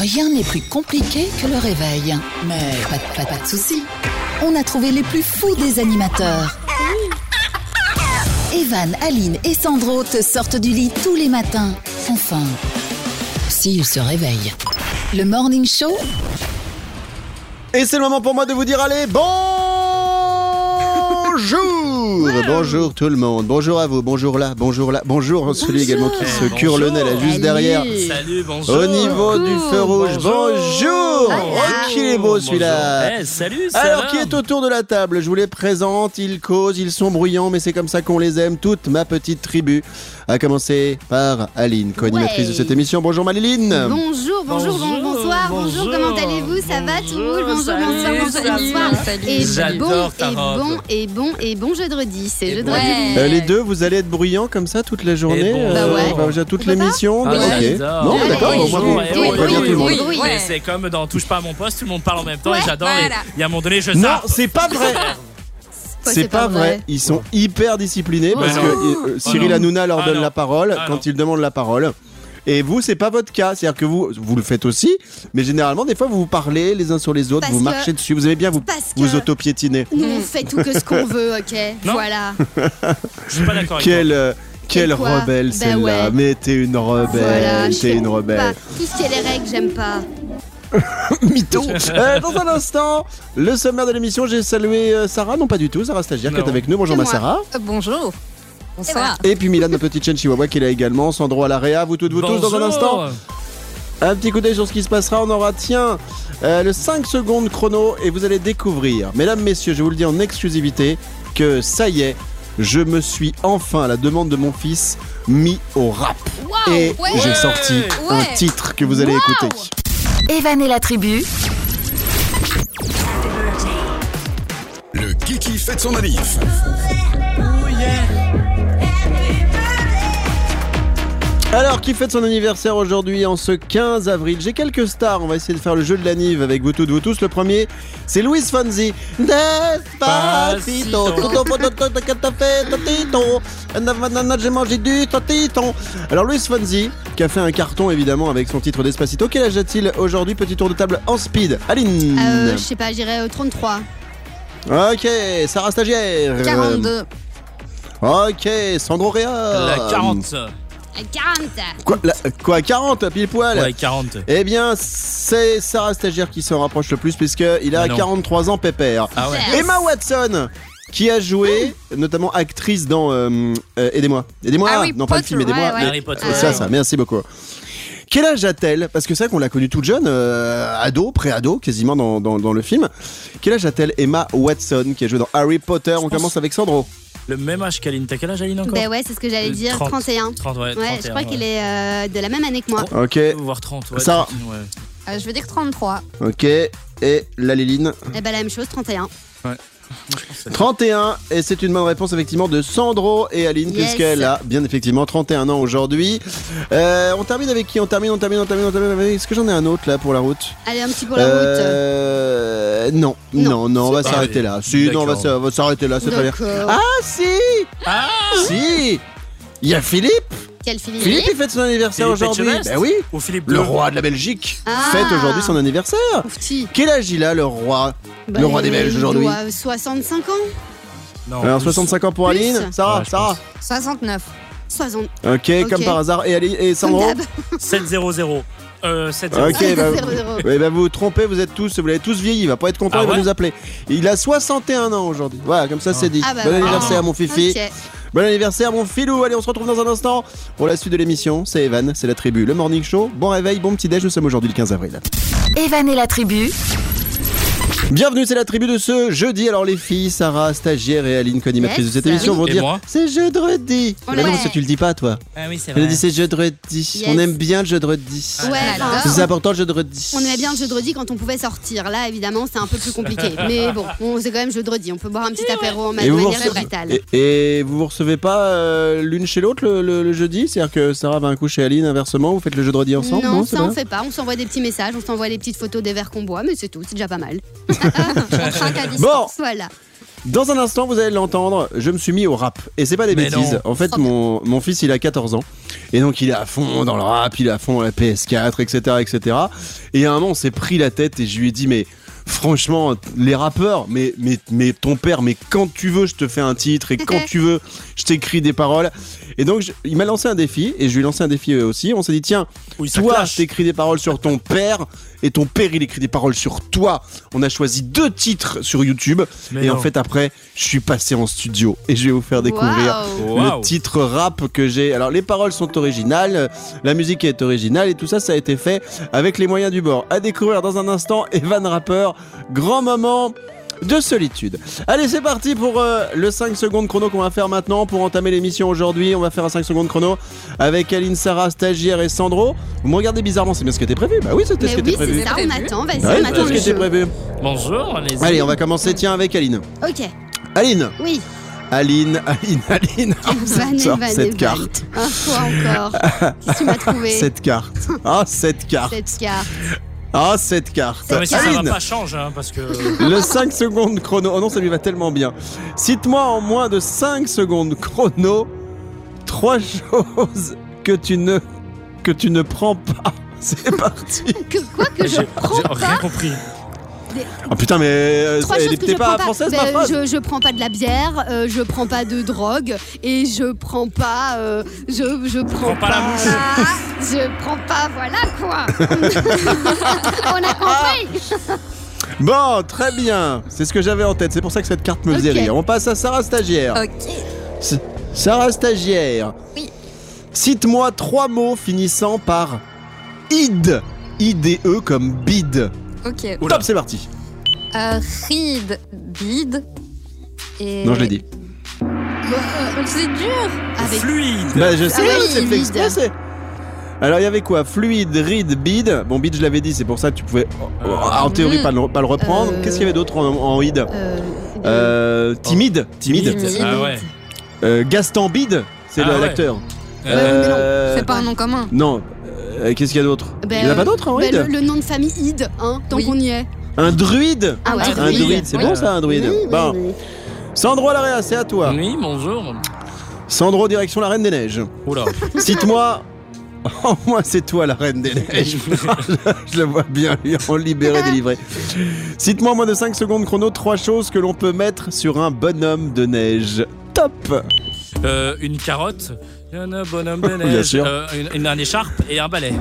Rien n'est plus compliqué que le réveil. Mais pas, de- soucis. On a trouvé les plus fous des animateurs. Evan, Aline et Sandro te sortent du lit tous les matins. Enfin, s'ils se réveillent. Le Morning Show, Et c'est le moment pour moi de vous dire allez, bonjour Bonjour tout le monde, bonjour à vous, bonjour là, bonjour là, bonjour celui également qui se Eh, cure le nez là juste Salut. derrière. Salut, bonjour. Au niveau du feu rouge, bonjour, Oh, qu'il est beau celui-là. Eh, salut, Alors, qui est autour de la table? Je vous les présente, ils causent, ils sont bruyants, mais c'est comme ça qu'on les aime, toute ma petite tribu. À commencer par Aline, co-animatrice de cette émission. Bonjour Maliline Bonjour, bonjour, bon- Bonjour, bonsoir, bonjour, bonjour, comment allez-vous? Ça va tout bonjour, Bonjour, salut, bonsoir, bonjour, salut, bonsoir. salut. Et J'adore bon, ta et bon, et bon, et bon C'est jeudi. Euh, les deux, vous allez être bruyants comme ça toute la journée bon. Bah ouais. enfin, déjà toute l'émission Ah, bah, ok. j'adore. Non, Ouais, d'accord, vous tout le monde. oui, oui. Mais c'est comme dans Touche pas à mon poste, tout le monde parle en même temps et j'adore. et voilà. Il y a un moment donné, je Non, zappe. c'est pas vrai C'est pas vrai. Ils sont hyper disciplinés Oh parce non. que euh, Cyril non. Hanouna leur Ah donne non. la parole Ah quand non. il demande la parole. Et vous, c'est pas votre cas. C'est-à-dire que vous, vous le faites aussi, mais généralement, des fois, vous vous parlez les uns sur les autres, Parce vous que- marchez dessus, vous aimez bien vous, Parce vous auto-piétiner. Nous, on fait tout que ce qu'on veut, ok Non. Voilà. Je suis pas d'accord avec Quelle, euh, quelle quoi rebelle Bah celle-là. ouais. Mais t'es une rebelle, Voilà. je t'es une Pas. rebelle. Tout ce qui est les règles, j'aime pas. Mytho. Euh, dans un instant, le sommaire de l'émission, j'ai salué euh, Sarah, non pas du tout, Sarah Stagiaire qui Non. est avec nous. Bonjour C'est ma moi. Sarah. Euh, Bonjour. Bonsoir. Et puis Milan, ma petite chaîne Chihuahua qui est là également. Sandro à l'AREA, vous toutes, vous tous dans un instant. Un petit coup d'œil sur ce qui se passera. On aura, tiens, euh, le 5 secondes chrono et vous allez découvrir, mesdames, messieurs, je vous le dis en exclusivité, que ça y est, je me suis enfin, à la demande de mon fils, mis au rap. Et ouais. j'ai sorti un titre que vous allez écouter. Evan et la tribu, Le Kiki fête son manif. Alors, qui fête son anniversaire aujourd'hui en ce 15 avril? J'ai quelques stars, on va essayer de faire le jeu de l'anniv avec vous toutes, vous tous. Le premier, c'est Luis Fonzi. Despacito, J'ai mangé du totito. Alors, Luis Fonzi, qui a fait un carton évidemment avec son titre Despacito. Quel âge a-t-il aujourd'hui? Petit tour de table en speed. Aline. Euh, je sais pas, j'irai au 33. Ok, Sarah Stagiaire. 42. Ok, Sandro Réa. La 40. À 40 Quoi, la- quoi 40 pile poil Ouais, 40. Eh bien, c'est Sarah Stagiaire qui s'en rapproche le plus puisqu'il a Ah non. 43 ans pépère. Ah ouais. Yes. Emma Watson qui a joué, notamment actrice dans euh, euh, Aidez-moi. Aidez-moi Harry Non, pas le film, Aidez-moi. ouais, Harry Potter. C'est ça, ça, merci beaucoup. Quel âge a-t-elle? Parce que c'est vrai qu'on l'a connue toute jeune, euh, ado, pré-ado, quasiment dans, dans- dans le film. Quel âge a-t-elle? Emma Watson qui a joué dans Harry Potter On pense- commence avec Sandro. Le même âge qu'Aline. T'as quel âge, Aline encore Ben ouais, c'est ce que j'allais Euh, dire, 30. 31. 30, ouais. Ouais, 31, je crois ouais. qu'il est euh, de la même année que moi. Ok, Voire 30, ouais. Sarah. 30, ouais. Euh, je veux dire 33. ok. Et la Léline Eh ben la même chose, 31. Moi, je pense que c'est- 31, et c'est une bonne réponse effectivement de Sandro et Aline, Yes. puisqu'elle a bien effectivement 31 ans aujourd'hui. Euh, on termine avec qui? On termine, on termine, on termine, on termine avec... Est-ce que j'en ai un autre là pour la route? Allez, un petit pour la route. Euh, non, non, Non. non, on va s'arrêter là. Si, non, on va s'arrêter là, c'est très bien. Ah, si Ah Si Il y a Philippe? Quel Philippe Philippe, il fête son anniversaire Philippe aujourd'hui. Etchebest Ben oui Ou Philippe Le roi de la Belgique Ah. fête aujourd'hui son anniversaire. Oufti. Quel âge il a, le roi? Bah, Le roi des Belges il aujourd'hui. doit 65 ans. Non, Alors, plus. 65 ans pour Plus. Aline? Sarah, Ouais, je Sarah 69. 60. Ok, Ok. comme par hasard. Et, Ali- et Comme Sandro d'hab. 7-0-0. Euh, 7-0. Ok, bah, Zéro, zéro. ouais, bah, vous vous trompez, vous êtes tous, vous l'avez tous vieilli, il va pas être content, Ah il va ouais nous appeler. Il a 61 ans aujourd'hui. Voilà, comme ça c'est dit. Ah bah bon voilà. anniversaire mon fifi. Ok. Bon anniversaire mon filou. Allez, on se retrouve dans un instant pour la suite de l'émission. C'est Evan, c'est la tribu, le morning show. Bon réveil, bon petit déj, nous sommes aujourd'hui le 15 avril. Evan et la tribu, Bienvenue, c'est la tribu de ce jeudi. Alors les filles, Sarah, stagiaire et Aline, co-animatrice Yes. de cette émission, vont Et dire c'est jeudi. Mais non, parce que tu le dis pas toi. Ah oui, c'est vrai. dit c'est jeudi. Yes. On aime bien le jeudi. Ouais, C'est important le jeudi. on aimait bien le jeudi quand on pouvait sortir. Là, évidemment, c'est un peu plus compliqué. Mais bon, on- c'est quand même jeudi. On peut boire un petit apéro en manière recevez, capitale. et, et vous vous recevez pas euh, l'une chez l'autre le, le- le jeudi? C'est-à-dire que Sarah va un coup chez Aline, inversement, vous faites le jeudi ensemble? Non, c'est ça on fait pas. On s'envoie des petits messages, on s'envoie des petites photos des verres qu'on boit, mais c'est tout. C'est déjà pas mal. à distance. Bon. Voilà. Dans un instant, vous allez l'entendre, je me suis mis au rap. Et c'est pas des Mais bêtises. non. En fait, mon, mon fils, il a 14 ans. Et donc, il est à fond dans le rap, il est à fond dans la PS4, etc., etc. Et à un moment, on s'est pris la tête et je lui ai dit, mais franchement, les rappeurs, mais, mais, mais ton père, mais quand tu veux, je te fais un titre et quand tu veux, je t'écris des paroles. Et donc, je- il m'a lancé un défi et je lui ai lancé un défi euh, aussi. On s'est dit, tiens, Oui, toi, t'écris des paroles sur ton père et ton père, il écrit des paroles sur toi. On a choisi deux titres sur YouTube. Mais et en fait, après, je suis passé en studio et je vais vous faire découvrir le titre rap que j'ai. Alors, les paroles sont originales, la musique est originale et tout ça, ça a été fait avec les moyens du bord. À découvrir dans un instant, Evan Rapper, grand moment de solitude. Allez, c'est parti pour euh, le 5 secondes chrono qu'on va faire maintenant pour entamer l'émission aujourd'hui. On va faire un 5 secondes chrono avec Aline, Sarah, stagiaire et Sandro. Vous me regardez bizarrement, c'est bien ce qui était prévu Bah oui, c'était ce qui oui, était prévu. c'est ça, on Prévu. attend, vas-y, Bah oui, on attend ce le qui était jeu. prévu. Bonjour, allez-y. Allez, on va commencer, tiens, avec Aline. Ok, Aline, oui. Aline, Aline, Aline. Van, Sors Van, cette carte. Ah, quoi encore Qu'est-ce que tu m'as trouvé Cette carte. Ah, cette carte. Cette carte. Ah, cette carte. Non, mais si ça va pas, change, hein, parce que. le 5 secondes chrono. Oh non, ça lui va tellement bien. Cite-moi en moins de 5 secondes chrono trois choses que tu ne que tu ne prends pas. C'est parti. Que quoi que je J'ai prends j'ai rien compris. Oh putain, mais euh, Trois elle pas prends pas. française ma Ben, phrase. je, je prends pas de la bière, euh, je prends pas de drogue et je prends pas. euh, je, je prends Prends pas la mouche. Je prends pas, voilà quoi. On a compris. Bon, très bien. C'est ce que j'avais en tête. C'est pour ça que cette carte me faisait rire. On passe à Sarah stagiaire. Ok. S- Sarah stagiaire. Oui. Cite-moi trois mots finissant par id. I-D-E comme bid. Ok. Oula. Top, c'est parti. Euh, Reed, Bid. Et... Non, je l'ai dit. Euh, C'est dur. Avec Bah, Fluide. je Ah sais, oui, c'est fait exprès, c'est- Alors, il y avait quoi? Fluide, read, bid. Bon, bid, je l'avais dit, c'est pour ça que tu pouvais, Euh, en théorie, pas le, pas le reprendre. Euh, Qu'est-ce qu'il y avait d'autre en, en id euh, Euh, Timide. Timide. Timide. Ah ouais. Euh, Gaston Bide, c'est Ah ouais. l'acteur. Euh, Euh, C'est pas un nom commun. Non. Euh, Qu'est-ce qu'il y a d'autre ben, Il n'y en a pas d'autre en ben, id le, le nom de famille Id, hein, tant Oui. qu'on y est. Un druide Ah ouais, Un Un druide. druide, c'est Oui. bon ça, un druide Oui, oui, Bon. oui. Sandro Alaria, c'est à toi. Oui, bonjour. Sandro, direction la Reine des Neiges. Oula. Cite-moi. Oh, moi, c'est toi la Reine des Neiges. je le vois bien, lui, en libéré, délivré. Cite-moi en moins de 5 secondes chrono trois choses que l'on peut mettre sur un bonhomme de neige. Top Euh, une carotte. Un bonhomme de Bien neige. sûr. euh, une, une- un écharpe et un balai.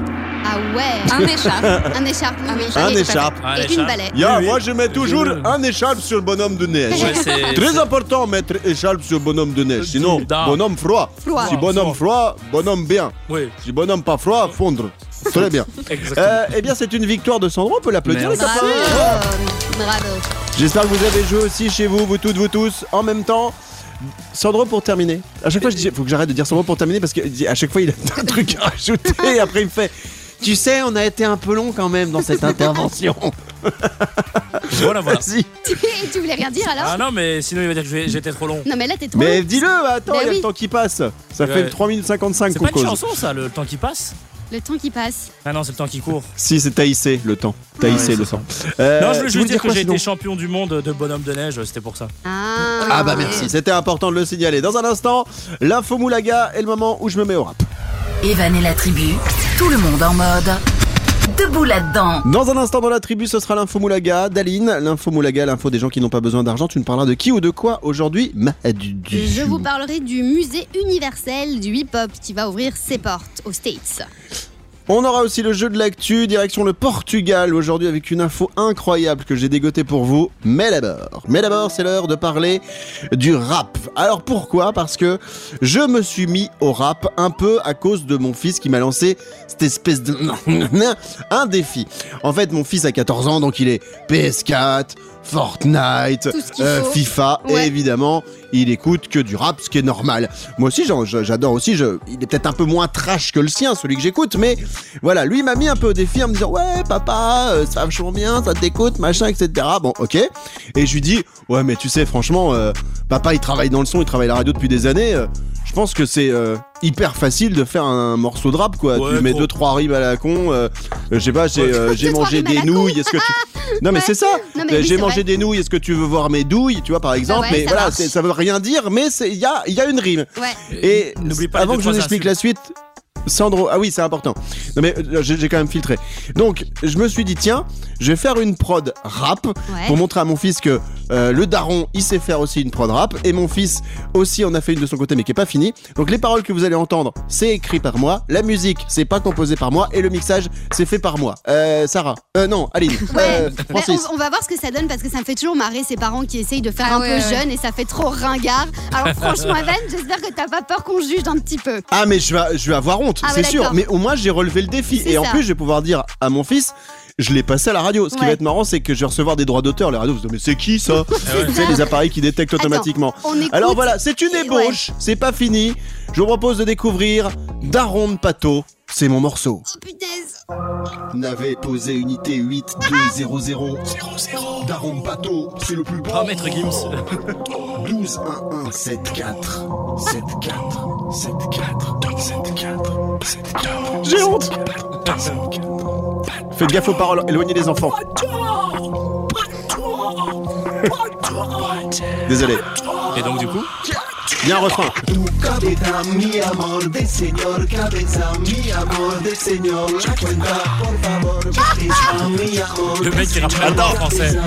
Ah ouais. Un écharpe. Un écharpe. oui, Un écharpe. Un Et- écharpe. Un Et une écharpe. balai. Ya, Oui, oui. moi je mets toujours un écharpe sur le bonhomme de neige. Ouais, c'est. Très important mettre écharpe sur bonhomme de neige. Sinon, Da. bonhomme froid. Froid. Si bonhomme froid, bonhomme bien. Oui, Si bonhomme pas froid, fondre. Très bien. exactement. Euh, eh bien, c'est une victoire de Sandro. On peut l'applaudir, les Merci. copains. Bravo. Bravo. J'espère que vous avez joué aussi chez vous, vous toutes, vous tous, en même temps. Sandro pour terminer. À chaque fois, je dis, faut que j'arrête de dire Sandro pour terminer parce qu'à chaque fois, il a un truc à rajouter et après, il me fait. Tu sais, on a été un peu long quand même dans cette intervention. Voilà, voilà. Et tu voulais rien dire alors Ah non, mais sinon il va dire que j'étais trop long. Non mais là t'es trop. Mais dis-le, attends, Bah il y a le temps qui passe. Ça Ouais. fait 3 minutes 55 C'est pas une cause. chanson ça, le temps qui passe Le temps qui passe. Ah non, c'est le temps qui court. Si, c'est taïsé le temps. Taïsé Ouais, le temps. Euh, non, je voulais tu juste dire que j'ai été champion du monde de bonhomme de neige, c'était pour ça. Ah. Ah bah merci, c'était important de le signaler. Dans un instant, l'info moulaga est le moment où je me mets au rap. Evan et la tribu, tout le monde en mode debout là-dedans. Dans un instant dans la tribu, ce sera l'info moulaga d'Aline. L'info moulaga, l'info des gens qui n'ont pas besoin d'argent. Tu me parleras de qui ou de quoi aujourd'hui Madu. Je vous parlerai du musée universel du hip-hop qui va ouvrir ses portes aux States. On aura aussi le jeu de l'actu, direction le Portugal aujourd'hui avec une info incroyable que j'ai dégotée pour vous. Mais d'abord, mais d'abord, c'est l'heure de parler du rap. Alors pourquoi? Parce que je me suis mis au rap un peu à cause de mon fils qui m'a lancé cette espèce de un défi. En fait, mon fils a 14 ans, donc il est PS4, Fortnite, euh. FIFA, et évidemment, il écoute que du rap, ce qui est normal. Moi aussi, j'adore aussi. Je, il est peut-être un peu moins trash que le sien, celui que j'écoute, mais voilà, lui m'a mis un peu au défi en me disant ouais papa, euh, ça va vachement bien, ça t'écoute, machin, etc. Bon, ok. Et je lui dis ouais mais tu sais franchement, euh, papa il travaille dans le son, il travaille à la radio depuis des années. je pense que c'est hyper facile de faire un morceau de rap quoi. Ouais, tu mets gros. deux trois rimes à la con. euh, je sais pas, j'ai Ouais. euh, j'ai mangé des nouilles. Est-ce que tu Non mais Ouais. c'est ça. Euh, oui, J'ai mangé vrai. des nouilles. Est-ce que tu veux voir mes douilles Tu vois par exemple? ouais, mais ça voilà, ça veut rien dire. Mais c'est- il y a, il y a une rime. Ouais. Et N'oublie pas avant que je vous explique insultes. la suite, Sandro, ah oui, c'est important. Non mais euh, j'ai j'ai quand même filtré. Donc, je me suis dit tiens, je vais faire une prod rap Ouais. pour montrer à mon fils que euh, le daron, il sait faire aussi une prod rap et mon fils aussi en a fait une de son côté mais qui est pas finie. Donc les paroles que vous allez entendre, c'est écrit par moi, la musique, c'est pas composé par moi et le mixage, c'est fait par moi. Euh, Sarah, euh, non, Aline, euh, Ouais. Mais Francis. on, on va voir ce que ça donne parce que ça me fait toujours marrer ces parents qui essayent de faire Ah un ouais, peu ouais. jeune et ça fait trop ringard. Alors franchement, Evan, j'espère que t'as pas peur qu'on juge un petit peu. Ah mais je vais, je vais avoir honte, Ah c'est ouais, sûr. Mais au moins j'ai relevé le défi C'est et en plus je vais pouvoir dire à mon fils. Je l'ai passé à la radio. Ce qui Ouais. va être marrant, c'est que je vais recevoir des droits d'auteur. Les radios vont se dire, mais c'est qui ça Tu sais, les appareils qui détectent Attends, automatiquement. Alors voilà, c'est une ébauche, c'est pas fini. Je vous propose de découvrir Daron de Pato. C'est mon morceau. Oh punaise. Navet posé unité 8200 Daron de Pato, c'est le plus Oh, maître Gims. 12 1 1 7 4 7 4 7 4 7 4 7 4 J'ai honte. Faites gaffe aux paroles, éloignez les enfants. Désolé. Et donc, du coup, Bien un refrain. Tu cabeza, mi amor de señor Cabeza, mi amor de señor La cuenta, por favor Cabeza, mi amor le mec qui rappe en français.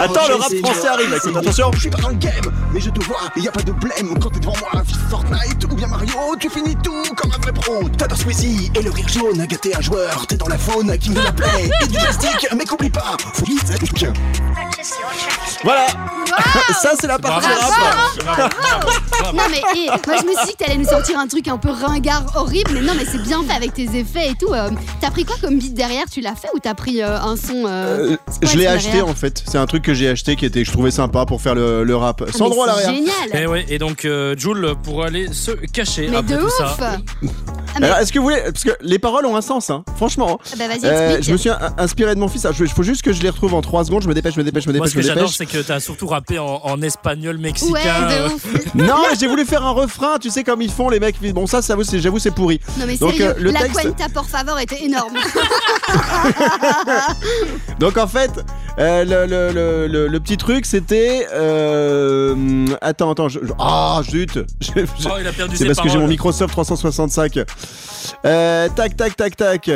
Attends, le rap français arrive, écoute, attention. Je suis pas dans le game, mais je te vois, et y a pas de blême. Quand t'es devant moi, fils Fortnite ou bien Mario Tu finis tout comme un vrai pro. T'adores Squeezie et le rire jaune Gâté un joueur, t'es dans la faune King de la play et du plastique Mais qu'oublie pas, faut vite Voilà. Ça, c'est la partie rap. Non mais eh, moi je me suis dit que t'allais nous sortir un truc un peu ringard horrible, mais non mais c'est bien fait avec tes effets et tout. euh. t'as pris quoi comme beat derrière? Tu l'as fait ou t'as pris euh, un son euh, Euh, je l'ai acheté en fait. C'est un truc que j'ai acheté qui était, je trouvais sympa pour faire le, le rap. Ah, Sans droit à l'arrière. Génial. Et, ouais, et donc, euh, Jules pour aller se cacher Mais après de tout ouf. ça. Ah, mais- Alors, est-ce que vous voulez, parce que les paroles ont un sens, hein. Franchement. Ah bah vas-y Euh, explique. je me suis in- inspiré de mon fils. Il faut juste que je les retrouve en 3 secondes. Je me dépêche, je me dépêche, je me Moi, dépêche, ce que j'adore, c'est que t'as surtout rappé en, en espagnol Ouais, mexicain. euh, de ouf. Non, j'ai voulu faire un refrain. Tu sais comme ils font les mecs. Bon, ça, j'avoue, c'est pourri. Non mais Donc, sérieux, euh, le la texte- cuenta por favor était énorme. Donc en fait, euh, le, le- le- le- le petit truc, c'était. euh, attends, attends. je- je- Ah, zut. Je- Oh, il a perdu C'est parce que j'ai mon. Microsoft 365. Euh, tac, tac, tac, tac.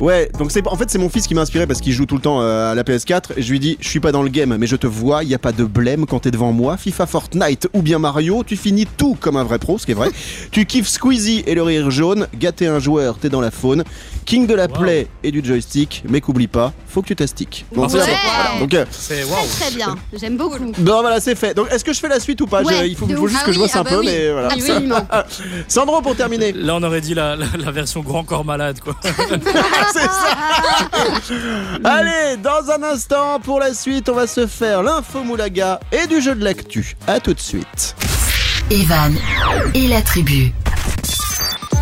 Ouais, donc c'est en fait c'est mon fils qui m'a inspiré parce qu'il joue tout le temps euh, à la PS4 et je lui dis je suis pas dans le game mais je te vois, il y a pas de blême quand t'es devant moi, FIFA Fortnite ou bien Mario, tu finis tout comme un vrai pro, ce qui est vrai. tu kiffes Squeezie et le rire jaune, gâter un joueur, t'es dans la faune, king de la Wow. play et du joystick, mais qu'oublie pas, faut que tu t'astiques. Bon, Ouais. c'est. Voilà. Donc euh, C'est. Très très bien, j'aime beaucoup. bon, voilà, c'est fait. Donc est-ce que je fais la suite ou pas? Je- Ouais, Il faut, juste Ah que je oui, bosse un ah bah peu oui. mais voilà. Absolument. Sandro pour terminer. Là, on aurait dit la, la- la version grand corps malade, quoi. C'est ça. Allez, dans un instant, pour la suite, on va se faire l'info moulaga et du jeu de l'actu. À tout de suite. Evan et la tribu.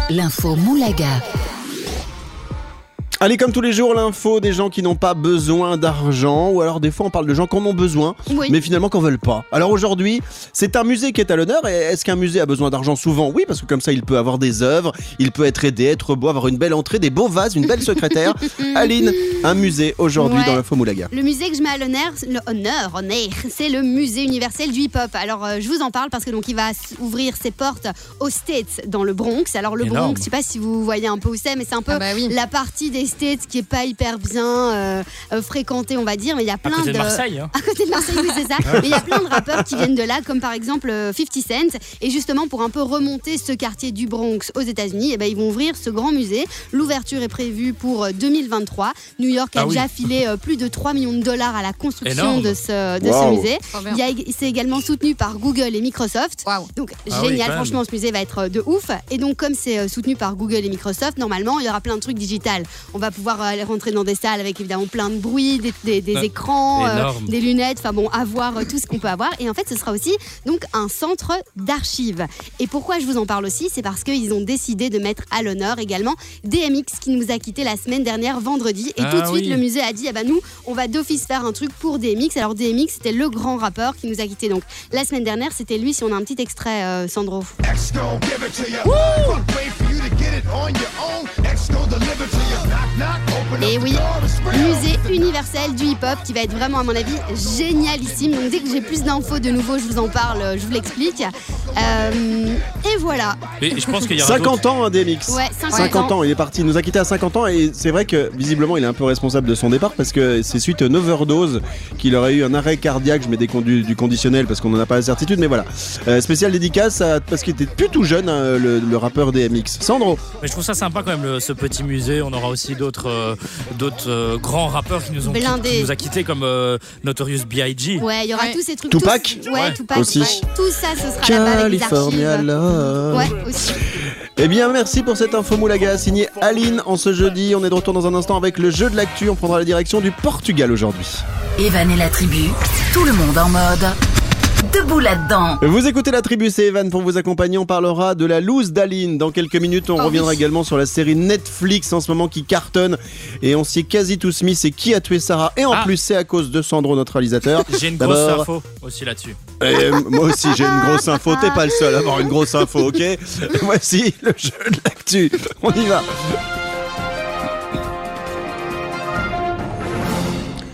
L'info Moulaga. Allez, comme tous les jours, l'info des gens qui n'ont pas besoin d'argent, ou alors des fois on parle de gens qui en ont besoin, Oui. mais finalement qui en veulent pas. Alors aujourd'hui, c'est un musée qui est à l'honneur, et est-ce qu'un musée a besoin d'argent souvent? Oui, parce que comme ça, il peut avoir des œuvres, il peut être aidé, être beau, avoir une belle entrée, des beaux vases, une belle secrétaire. Aline, un musée aujourd'hui Ouais. dans l'info moulaga. Le musée que je mets à l'honneur, le honneur, honneur, c'est le musée universel du hip-hop. Alors euh, je vous en parle parce que donc il va ouvrir ses portes aux States dans le Bronx. Alors le Énorme. Bronx, je sais pas si vous voyez un peu où c'est, mais c'est un peu Ah bah oui. la partie des States qui est pas hyper bien euh, euh, fréquentée, on va dire. Mais il y a À plein côté de de Marseille, hein. à côté de Marseille, oui, c'est ça. Mais il y a plein de rappeurs qui viennent de là, comme par exemple euh, 50 Cent. Et justement, pour un peu remonter ce quartier du Bronx aux États-Unis, eh ben, ils vont ouvrir ce grand musée. L'ouverture est prévue pour euh, 2023. New York a Ah oui. déjà filé euh, plus de 3 millions de dollars à la construction Énorme. de ce, de ce musée. A- C'est également soutenu par Google et Microsoft. Donc Ah génial, franchement ce musée va être euh, de ouf. Et donc comme c'est euh, soutenu par Google et Microsoft, normalement il y aura plein de trucs digital. On va pouvoir euh, aller rentrer dans des salles avec évidemment plein de bruit, des, des- des Ah, écrans, euh, des lunettes, enfin bon, avoir euh, tout ce qu'on peut avoir. Et en fait ce sera aussi donc un centre d'archives. Et pourquoi je vous en parle aussi, c'est parce qu'ils ont décidé de mettre à l'honneur également DMX qui nous a quitté la semaine dernière vendredi. Et Ah tout de suite oui. le musée a dit, ah bah nous on va d'office faire un truc pour DMX. Alors DMX c'était le grand rappeur qui nous a quitté donc la semaine dernière. C'était lui. Si on a un petit extrait, euh, Sandro. X Et oui, musée universel du hip-hop qui va être vraiment, à mon avis, génialissime. Donc dès que j'ai plus d'infos de nouveau, je vous en parle, je vous l'explique. Euh, et voilà. Et je pense qu'il y aura 50 ans, hein, DMX. Ouais, 50, 50 ans, il est parti, il nous a quitté à 50 ans et c'est vrai que visiblement il est un peu responsable de son départ parce que c'est suite à une overdose qu'il aurait eu un arrêt cardiaque, je mets des condu- du conditionnel parce qu'on n'en a pas la certitude, mais voilà. Euh, spécial dédicace à- parce qu'il était plus tout jeune, hein, le, le rappeur DMX. Sandro, Mais je trouve ça sympa quand même le- ce petit musée. On aura aussi d'autres euh, d'autres euh, grands rappeurs qui nous ont Blindés. qui nous a quittés comme euh, Notorious B.I.G. Ouais, il y aura Ouais. tous ces trucs. Tupac tous- Ouais. Tupac. Aussi. ouais. Tout ça, ce sera là-bas California. Love. Ouais, aussi. Eh bien, merci pour cette info moulaga signée Aline en ce jeudi. On est de retour dans un instant avec le jeu de l'actu. On prendra la direction du Portugal aujourd'hui. Evan et la tribu, tout le monde en mode. Debout là-dedans. Vous écoutez la tribu, c'est Evan pour vous accompagner. On parlera de la loose d'Aline. Dans quelques minutes, on Oh reviendra oui. également sur la série Netflix en ce moment qui cartonne. Et on s'y est quasi tous mis. C'est qui a tué Sarah. Et en Ah. plus, c'est à cause de Sandro, notre réalisateur. J'ai une grosse info aussi là-dessus. Et moi aussi, j'ai une grosse info. T'es pas le seul à avoir une grosse info, ok? Voici le jeu de l'actu. On y va.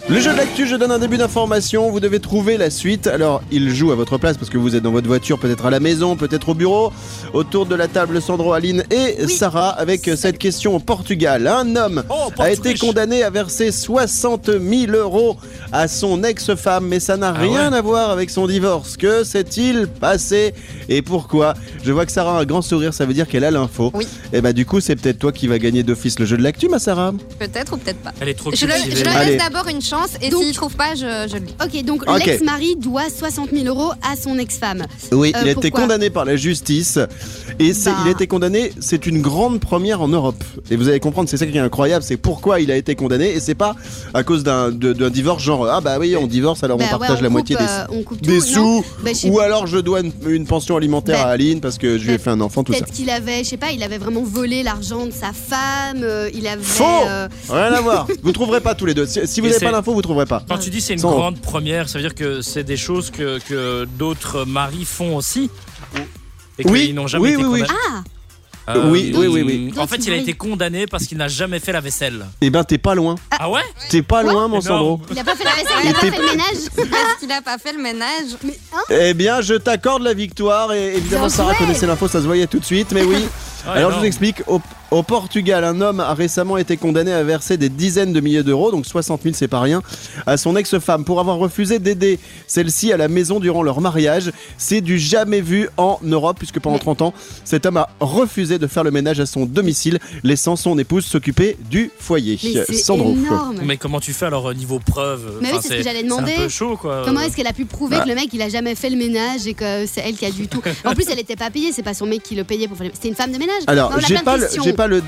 Le jeu de l'actu, je donne un début d'information, vous devez trouver la suite. Alors, il joue à votre place parce que vous êtes dans votre voiture, peut-être à la maison, peut-être au bureau. Autour de la table, Sandro, Aline et Oui. Sarah avec cette question au Portugal. Un homme Oh, a été condamné à verser 60 000 euros à son ex-femme, mais ça n'a Ah rien ouais à voir avec son divorce. Que s'est-il passé et pourquoi? Je vois que Sarah a un grand sourire, ça veut dire qu'elle a l'info. Oui. Et bah du coup, c'est peut-être toi qui va gagner d'office le jeu de l'actu, ma Sarah. Peut-être ou peut-être pas. Elle est trop Je, le- je leur laisse d'abord une chance et Donc- s'il trouve pas, je, je le lis. Ok, donc Ok. l'ex-mari doit 60 000 euros à son ex-femme. Oui, Euh, il a été pourquoi condamné par la justice et c'est- Bah. il a été condamné. C'est une grande première en Europe. Et vous allez comprendre, c'est ça qui est incroyable, c'est pourquoi il a été condamné et c'est pas à cause d'un de- d'un divorce genre ah bah oui on divorce alors Bah on ouais, partage la coupe, moitié des, euh, on coupe des tout, non sous Bah, je sais ou alors je dois une, une pension alimentaire Bah. à Aline parce que je lui ai Bah, fait un enfant tout ça. Peut-être qu'il avait, je sais pas, il avait vraiment volé l'argent de sa femme, euh, il avait. Faux euh, Rien à voir. Vous trouverez pas tous les deux. Si, si vous Et n'avez c'est- pas l'info, vous trouverez pas. Quand tu dis c'est une Sans- grande première, ça veut dire que c'est des choses que, que d'autres maris font aussi et qu'ils Oui, n'ont jamais oui, été oui, oui. condamnés. Ah Oui, oui, oui, oui. En fait, il a été condamné parce qu'il n'a jamais fait la vaisselle. Eh ben t'es pas loin. Ah ouais T'es pas loin mon Énorme. Sandro. Il a pas fait la vaisselle, il a pas fait le ménage Parce qu'il a pas fait le ménage. Eh bien je t'accorde la victoire et évidemment Bien Sarah joué. connaissait l'info, ça se voyait tout de suite. Mais oui. Ouais, Alors je non. vous explique, au, au Portugal, un homme a récemment été condamné à verser des dizaines de milliers d'euros, donc 60 000 c'est pas rien, à son ex-femme pour avoir refusé d'aider celle-ci à la maison durant leur mariage. C'est du jamais vu en Europe, puisque pendant Mais- 30 ans, cet homme a refusé de faire le ménage à son domicile, laissant son épouse s'occuper du foyer. Mais c'est Sandro. énorme Mais comment tu fais alors euh, niveau preuve Mais oui, c'est ce que j'allais demander. C'est un peu chaud quoi. Comment est-ce qu'elle a pu prouver Bah. que le mec il a jamais fait le ménage et que c'est elle qui a du tout? En plus, elle était pas payée, c'est pas son mec qui le payait pour faire le C'était une femme de ménage Alors, j'ai pas, le, pas le,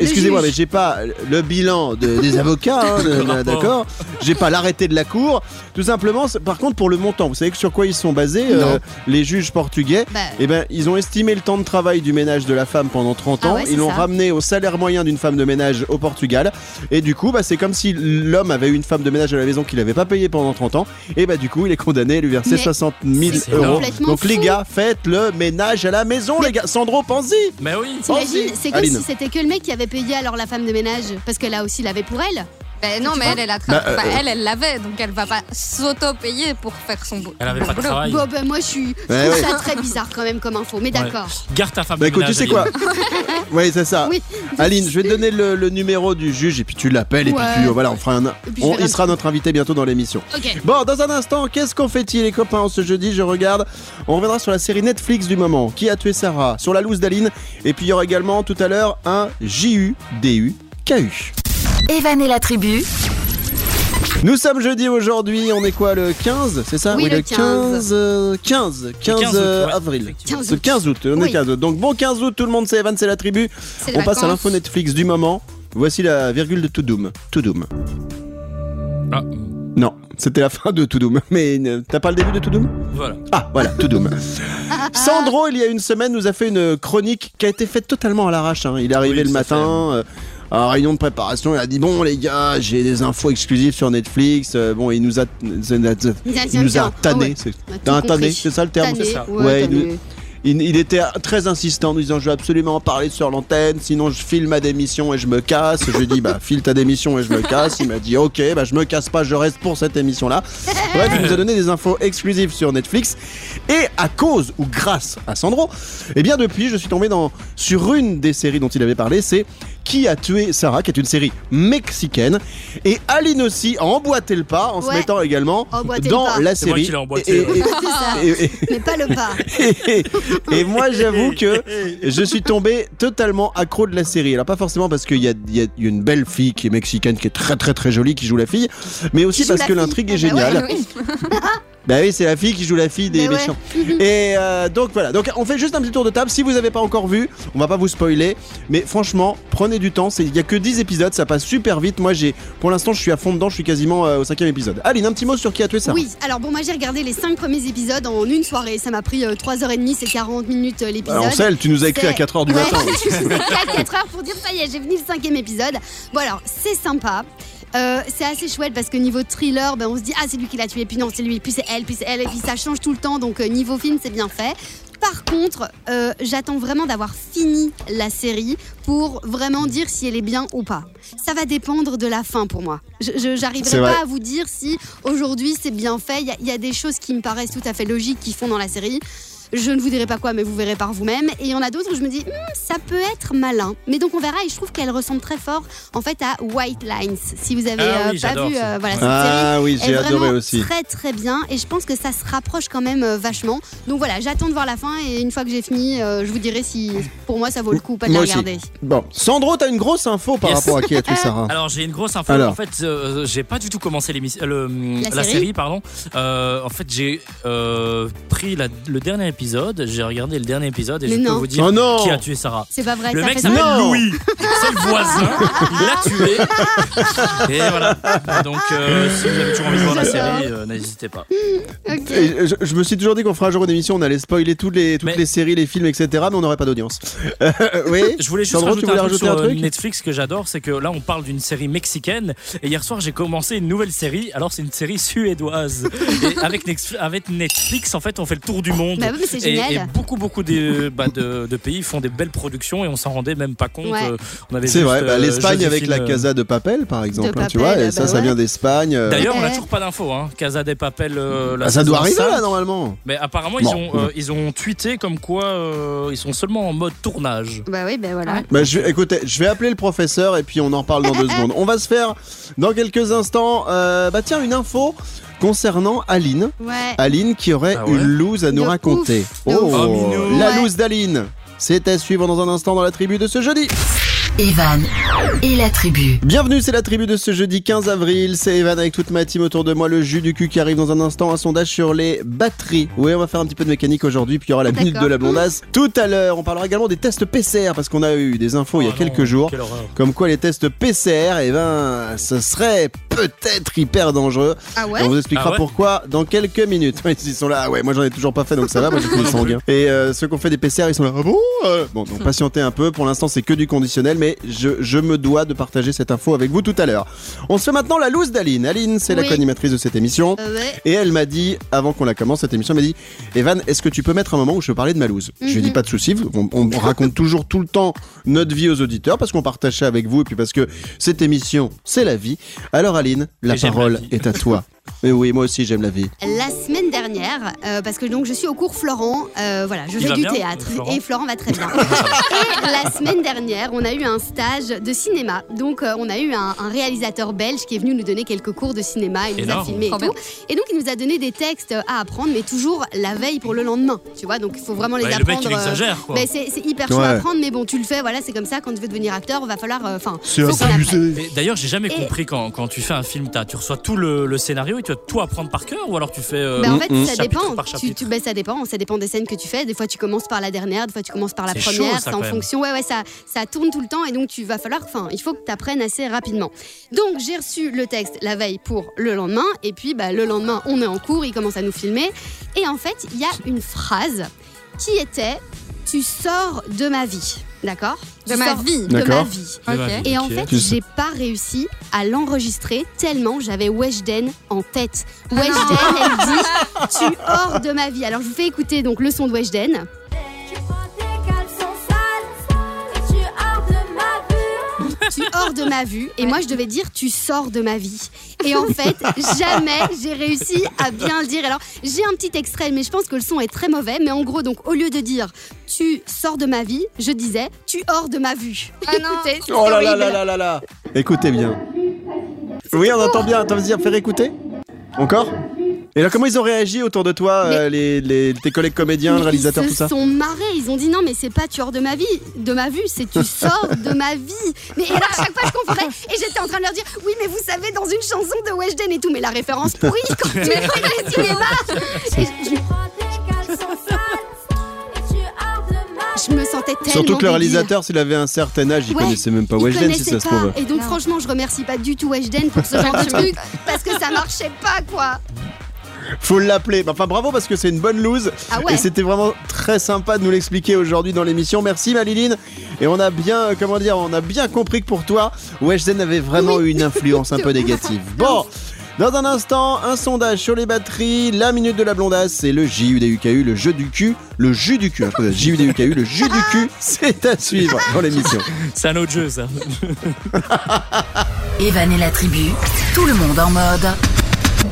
excusez-moi, mais j'ai pas le bilan de- des avocats, hein, de- de- d'accord. J'ai pas l'arrêté de la cour. Tout simplement, c'est- par contre, pour le montant, vous savez que sur quoi ils sont basés, euh, les juges portugais. Bah, Eh ben, ils ont estimé le temps de travail du ménage de la femme pendant 30 Ah ans. ouais, c'est ils l'ont ça. ramené au salaire moyen d'une femme de ménage au Portugal. Et du coup, bah, c'est comme si l'homme avait eu une femme de ménage à la maison qu'il n'avait pas payée pendant 30 ans. Et bah, du coup, il est condamné à lui verser Mais 60 000 c'est euros. complètement Donc, les fou. gars, faites le ménage à la maison, les gars. Sandro, pense-y. Mais oui. T'imagines, Vas-y, c'est comme Aline. Si c'était que le mec qui avait payé alors la femme de ménage, parce que là aussi il avait pour elle. Ben non, mais elle, elle a tra- Bah, euh, enfin, elle, elle l'avait, donc elle va pas s'auto-payer pour faire son boulot. Elle avait pas de travail. Bon, ben moi je suis. Je Ouais, trouve ouais. ça très bizarre quand même comme info, mais d'accord. Garde ta femme. Bah de écoute, tu ménage, sais quoi? Aline. Oui, c'est ça. Oui. Aline, je vais te donner le, le numéro du juge et puis tu l'appelles et puis Ouais. tu, voilà, on fera un, puis je on- verrai il sera notre invité bientôt dans l'émission. Ok. Bon, dans un instant, qu'est-ce qu'on fait-il les copains ce jeudi? Je regarde. On reviendra sur la série Netflix du moment. Qui a tué Sarah? Sur la loose d'Aline. Et puis il y aura également tout à l'heure un JU, DU, KU. Evan et la tribu, Nous sommes jeudi aujourd'hui, on est quoi le 15, c'est ça Oui, le 15 euh, 15 15, 15 août, euh, ouais, avril. effectivement. 15 Ce 15 août, on est Oui. 15 août. Donc bon 15 août, tout le monde sait Evan, c'est la tribu. C'est les On passe à vacances. l'info Netflix du moment. Voici la virgule de Toudoum. Toudoum. Ah, Non, c'était la fin de Toudoum. Mais euh, t'as pas le début de Toudoum voilà. Ah, voilà, Toudoum. Sandro, il y a une semaine, nous a fait une chronique qui a été faite totalement à l'arrache. hein. Il est arrivé Oui, le ça matin. euh, à réunion de préparation, il a dit bon les gars, j'ai des infos exclusives sur Netflix. Euh, bon, il nous a, il nous a tanné. Ah tout tanné, c'est ça le terme Tanné, c'est ça. ouais, il il, était très insistant, en nous disant je veux absolument en parler sur l'antenne, sinon je file ma démission et je me casse. Je lui ai dit bah file ta démission et je me casse. Il m'a dit ok, bah je me casse pas, je reste pour cette émission-là. Bref, il nous a donné des infos exclusives sur Netflix. Et à cause ou grâce à Sandro, eh bien depuis, je suis tombé dans, sur une des séries dont il avait parlé, c'est Qui a tué Sarah, qui est une série mexicaine. Et Aline aussi a emboîté le pas en se Ouais. mettant également Emboîté dans la C'est moi série. qui l'ai emboîté, Et- et- ouais. Mais pas le pas. et, et moi, j'avoue que je suis tombé totalement accro de la série. Alors, pas forcément parce qu'il y a, il y a une belle fille qui est mexicaine, qui est très très très jolie, qui joue la fille, mais aussi parce que l'intrigue est Ah ouais, géniale. Oui. Bah oui, c'est la fille qui joue la fille des Bah ouais. méchants. Et euh, donc voilà, donc on fait juste un petit tour de table. Si vous n'avez pas encore vu, on va pas vous spoiler, mais franchement, prenez du temps. Il y a que 10 épisodes, ça passe super vite. Moi, j'ai, pour l'instant, je suis à fond dedans. Je suis quasiment euh, au cinquième épisode. Aline, un petit mot sur qui a tué ça Oui, alors bon, moi j'ai regardé les 5 premiers épisodes en une soirée. Ça m'a pris 3h30, c'est 40 minutes euh, l'épisode. Alors, Celle, tu nous as écrit à C'est- 4h du Ouais, matin. je vous ai écrit à 4 heures pour dire ça y est, j'ai fini le cinquième épisode. Bon alors, c'est sympa. Euh, c'est assez chouette parce que niveau thriller, ben, on se dit ah c'est lui qui l'a tué, puis non c'est lui, puis c'est elle, puis c'est elle, et puis ça change tout le temps. Donc euh, niveau film c'est bien fait. Par contre, euh, j'attends vraiment d'avoir fini la série pour vraiment dire si elle est bien ou pas. Ça va dépendre de la fin pour moi. Je- pas à vous dire si aujourd'hui c'est bien fait. Il y a- il y, a des choses qui me paraissent tout à fait logiques qui font dans la série. Je ne vous dirai pas quoi, mais vous verrez par vous-même. Et il y en a d'autres où je me dis, Hmm, ça peut être malin. Mais donc on verra. Et je trouve qu'elle ressemble très fort, en fait, à White Lines. Si vous avez Ah euh, oui, pas vu, ça. euh, voilà, cette série Ah oui, est j'ai adoré vraiment aussi. très très bien. Et je pense que ça se rapproche quand même euh, vachement. Donc voilà, j'attends de voir la fin. Et une fois que j'ai fini, euh, je vous dirai si, pour moi, ça vaut le coup ou pas de Moi la aussi. regarder. Bon, Sandro, t'as une grosse info par Yes. rapport à qui a tué Sarah. Alors j'ai une grosse info. Alors. En fait, euh, j'ai pas du tout commencé l'émission, La la, série série. pardon. Euh, en fait, j'ai euh, pris la- le dernier épisode, j'ai regardé le dernier épisode et Mais je non. peux vous dire Oh non qui a tué Sarah. C'est pas vrai. Le ça mec fait s'appelle. Louis, c'est le voisin, il l'a tué. Et voilà. Donc euh, si vous avez toujours envie de voir la J'adore. série, euh, n'hésitez pas. Ok. Et je, je me suis toujours dit qu'on ferait un jour une émission, on allait spoiler toutes les, toutes Mais- les séries, les films, etc. Mais on n'aurait pas d'audience. Euh, oui Je voulais juste Sandro, tu rajouter, voulais un, truc rajouter sur un euh, truc Netflix que j'adore, c'est que là on parle d'une série mexicaine et hier soir j'ai commencé une nouvelle série. Alors c'est une série suédoise et avec, Netflix en fait on fait le tour du monde. Bah oui, mais c'est Et, génial. et beaucoup beaucoup de, bah, de, de pays font des belles productions et on s'en rendait même pas compte. Ouais. Euh, on avait C'est vrai, bah, euh, l'Espagne avec la euh, Casa de Papel, par exemple, De hein, tu vois, Papel, et ça, bah ça ouais. vient d'Espagne. euh. D'ailleurs, on n'a toujours pas d'infos. Hein. Casa des Papel, euh, la Ah, ça doit arriver là, normalement. Mais apparemment, ils, ont, euh, ils ont tweeté comme quoi euh, ils sont seulement en mode tournage. Bah oui, bah voilà. Bah, je écoutez, je vais appeler le professeur et puis on en parle dans deux secondes. On va se faire dans quelques instants. euh, bah tiens, une info concernant Aline. Ouais. Aline qui aurait Ah ouais une loose à nous De raconter. ouf. Oh. Oh, la loose d'Aline. C'est à suivre dans un instant dans la tribu de ce jeudi. Evan et la tribu. Bienvenue, c'est la tribu de ce jeudi 15 avril. C'est Evan avec toute ma team autour de moi. Le jus du cul qui arrive dans un instant. Un sondage sur les batteries. Oui, on va faire un petit peu de mécanique aujourd'hui. Puis il y aura la minute de la blondasse. Tout à l'heure, on parlera également des tests PCR parce qu'on a eu des infos il y a Oh quelques jours. quelle horreur. Comme quoi les tests PCR, eh ben, ce serait peut-être hyper dangereux. Ah ouais on vous expliquera Ah ouais pourquoi dans quelques minutes. Ils sont là, ah ouais, moi j'en ai toujours pas fait donc ça va, moi j'ai fait sanguin. Et euh, ceux qui ont fait des PCR, ils sont là, ah bon? Euh, Bon, donc patientez un peu. Pour l'instant, c'est que du conditionnel, mais je, je me dois de partager cette info avec vous tout à l'heure. On se fait maintenant la loose d'Aline. Aline, c'est la co-animatrice de cette émission. Euh, ouais. Et elle m'a dit, avant qu'on la commence, cette émission, elle m'a dit Evan, est-ce que tu peux mettre un moment où je peux parler de ma loose? Je lui ai dit Mhm. pas de soucis, on, on raconte toujours tout le temps notre vie aux auditeurs parce qu'on partage ça avec vous et puis parce que cette émission, c'est la vie. Alors Aline, la Et parole la est à toi. Mais oui, moi aussi j'aime la vie. La semaine dernière, euh, parce que donc je suis au cours Florent, euh, voilà, je Il fais va du bien, théâtre Florent et Florent va très bien. et la semaine dernière, on a eu un stage de cinéma. Donc euh, on a eu un, un réalisateur belge qui est venu nous donner quelques cours de cinéma, il nous a filmé et tout. Et donc il nous a donné des textes à apprendre, mais toujours la veille pour le lendemain. Tu vois, donc il faut vraiment les le apprendre. mec, il exagère quoi. ben, c'est c'est hyper chaud Ouais. à apprendre, mais bon, tu le fais, voilà, c'est comme ça. Quand tu veux devenir acteur, va falloir. Enfin, D'ailleurs, j'ai jamais Et- compris quand, quand tu fais un film, t'as- tu reçois tout le, le scénario et tu dois tout apprendre par cœur ou alors tu fais. euh, Bah, en fait, Mm, ça chapitre dépend. par Tu, bah, ça dépend. Ça dépend des scènes que tu fais. Des fois, tu commences par la dernière, des fois, tu commences par la première. chaud, ça, C'est en fonction. Ouais, ouais, ça, ça tourne tout le temps et donc tu vas falloir. Enfin, il faut que tu apprennes assez rapidement. Donc, j'ai reçu le texte la veille pour le lendemain. Et puis, bah, le lendemain, on est en cours, il commence à nous filmer. Et en fait, il y a une phrase qui était Tu sors de ma vie. D'accord De ma vie. De ma D'accord. vie. de ma Ok. vie, Et en ok. fait, Tu sais. j'ai pas réussi à l'enregistrer tellement j'avais Weshden en tête. Weshden, elle dit Tu hors de ma vie. Alors, je vous fais écouter donc le son de Weshden. Tu hors de ma vue. Et moi, je devais dire tu sors de ma vie. Et en fait, jamais j'ai réussi à bien le dire. Alors, j'ai un petit extrait, mais je pense que le son est très mauvais. Mais en gros, donc, au lieu de dire tu sors de ma vie, je disais tu hors de ma vue. Ah non. Écoutez, c'est Oh là là là là là Écoutez bien. Oui, on entend bien. Attends, vas-y, faire écouter. Encore? Et là, comment ils ont réagi autour de toi, euh, les, les- tes collègues comédiens, le réalisateur, ils tout se ça sont marrés, ils ont dit non mais c'est pas tu hors de ma vie, de ma vue, c'est tu sors de ma vie. Mais et là à chaque fois je confondais et j'étais en train de leur dire oui mais vous savez dans une chanson de Weshden et tout mais la référence pourrie quand tu es au cinéma. Et je, je me sentais tellement Surtout que le réalisateur, s'il avait un certain âge, il Ouais, connaissait même pas Weshden si ça se trouve. Et donc Non. franchement je remercie pas du tout Weshden pour ce genre de truc parce que ça marchait pas quoi. Faut l'appeler. Enfin, bravo parce que c'est une bonne loose. Ah ouais. Et c'était vraiment très sympa de nous l'expliquer aujourd'hui dans l'émission. Merci Maliline. Et on a bien, euh, comment dire, on a bien compris que pour toi, Weshden avait vraiment eu une influence un peu négative. Bon. Dans un instant, un sondage sur les batteries, la minute de la blondasse et le JUDUKU, le jeu du cul, le jus du cul. hein, c'est JUDUKU, le jus du cul, c'est à suivre dans l'émission. C'est un autre jeu, ça. Evan et la tribu, tout le monde en mode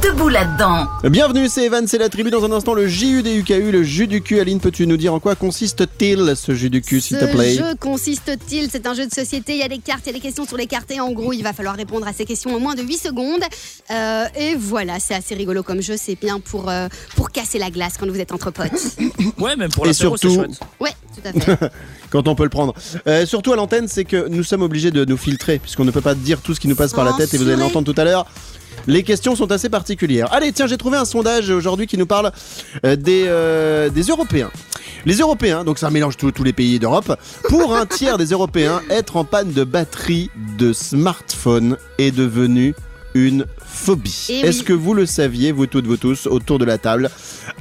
debout là-dedans. Bienvenue, c'est Evan, c'est la tribu. Dans un instant, le JUDUKU, le jus du cul. Aline, peux-tu nous dire en quoi consiste-t-il ce jus du cul, s'il te Ce plaît? jeu consiste-t-il? C'est un jeu de société, il y a des cartes, il y a des questions sur les cartes et en gros il va falloir répondre à ces questions en moins de 8 secondes. Euh, et voilà, c'est assez rigolo comme jeu, c'est bien pour, euh, pour casser la glace quand vous êtes entre potes. Ouais, même pour Et la c'est surtout- chouette. Ouais, tout à fait. quand on peut le prendre. Euh, surtout à l'antenne, c'est que nous sommes obligés de nous filtrer, puisqu'on ne peut pas dire tout ce qui nous passe par la tête, et vous allez l'entendre tout à l'heure. Les questions sont assez particulières. Allez, tiens, j'ai trouvé un sondage aujourd'hui qui nous parle euh, des, euh, des Européens. Les Européens, donc ça mélange tous tous les pays d'Europe, pour un tiers des Européens, être en panne de batterie de smartphone est devenu une phobie. Eh Est-ce que vous le saviez, vous toutes, vous tous, autour de la table?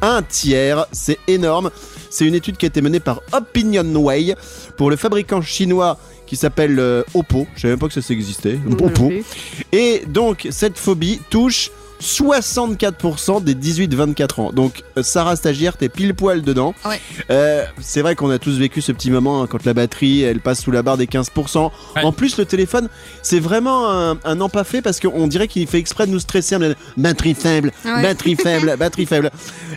Un tiers, c'est énorme. C'est une étude qui a été menée par Opinionway pour le fabricant chinois qui s'appelle euh, Oppo. Je savais même pas que ça existait. Oppo. Et donc, cette phobie touche 64% des 18-24 ans. Donc, euh, Sarah Stagiaire, t'es pile poil dedans. Ouais. Euh, c'est vrai qu'on a tous vécu ce petit moment hein, quand la batterie, elle passe sous la barre des 15%. Ouais. En plus, le téléphone, c'est vraiment un, un empaffé parce qu'on dirait qu'il fait exprès de nous stresser. en disant, Batterie faible, Ouais. batterie faible, batterie faible.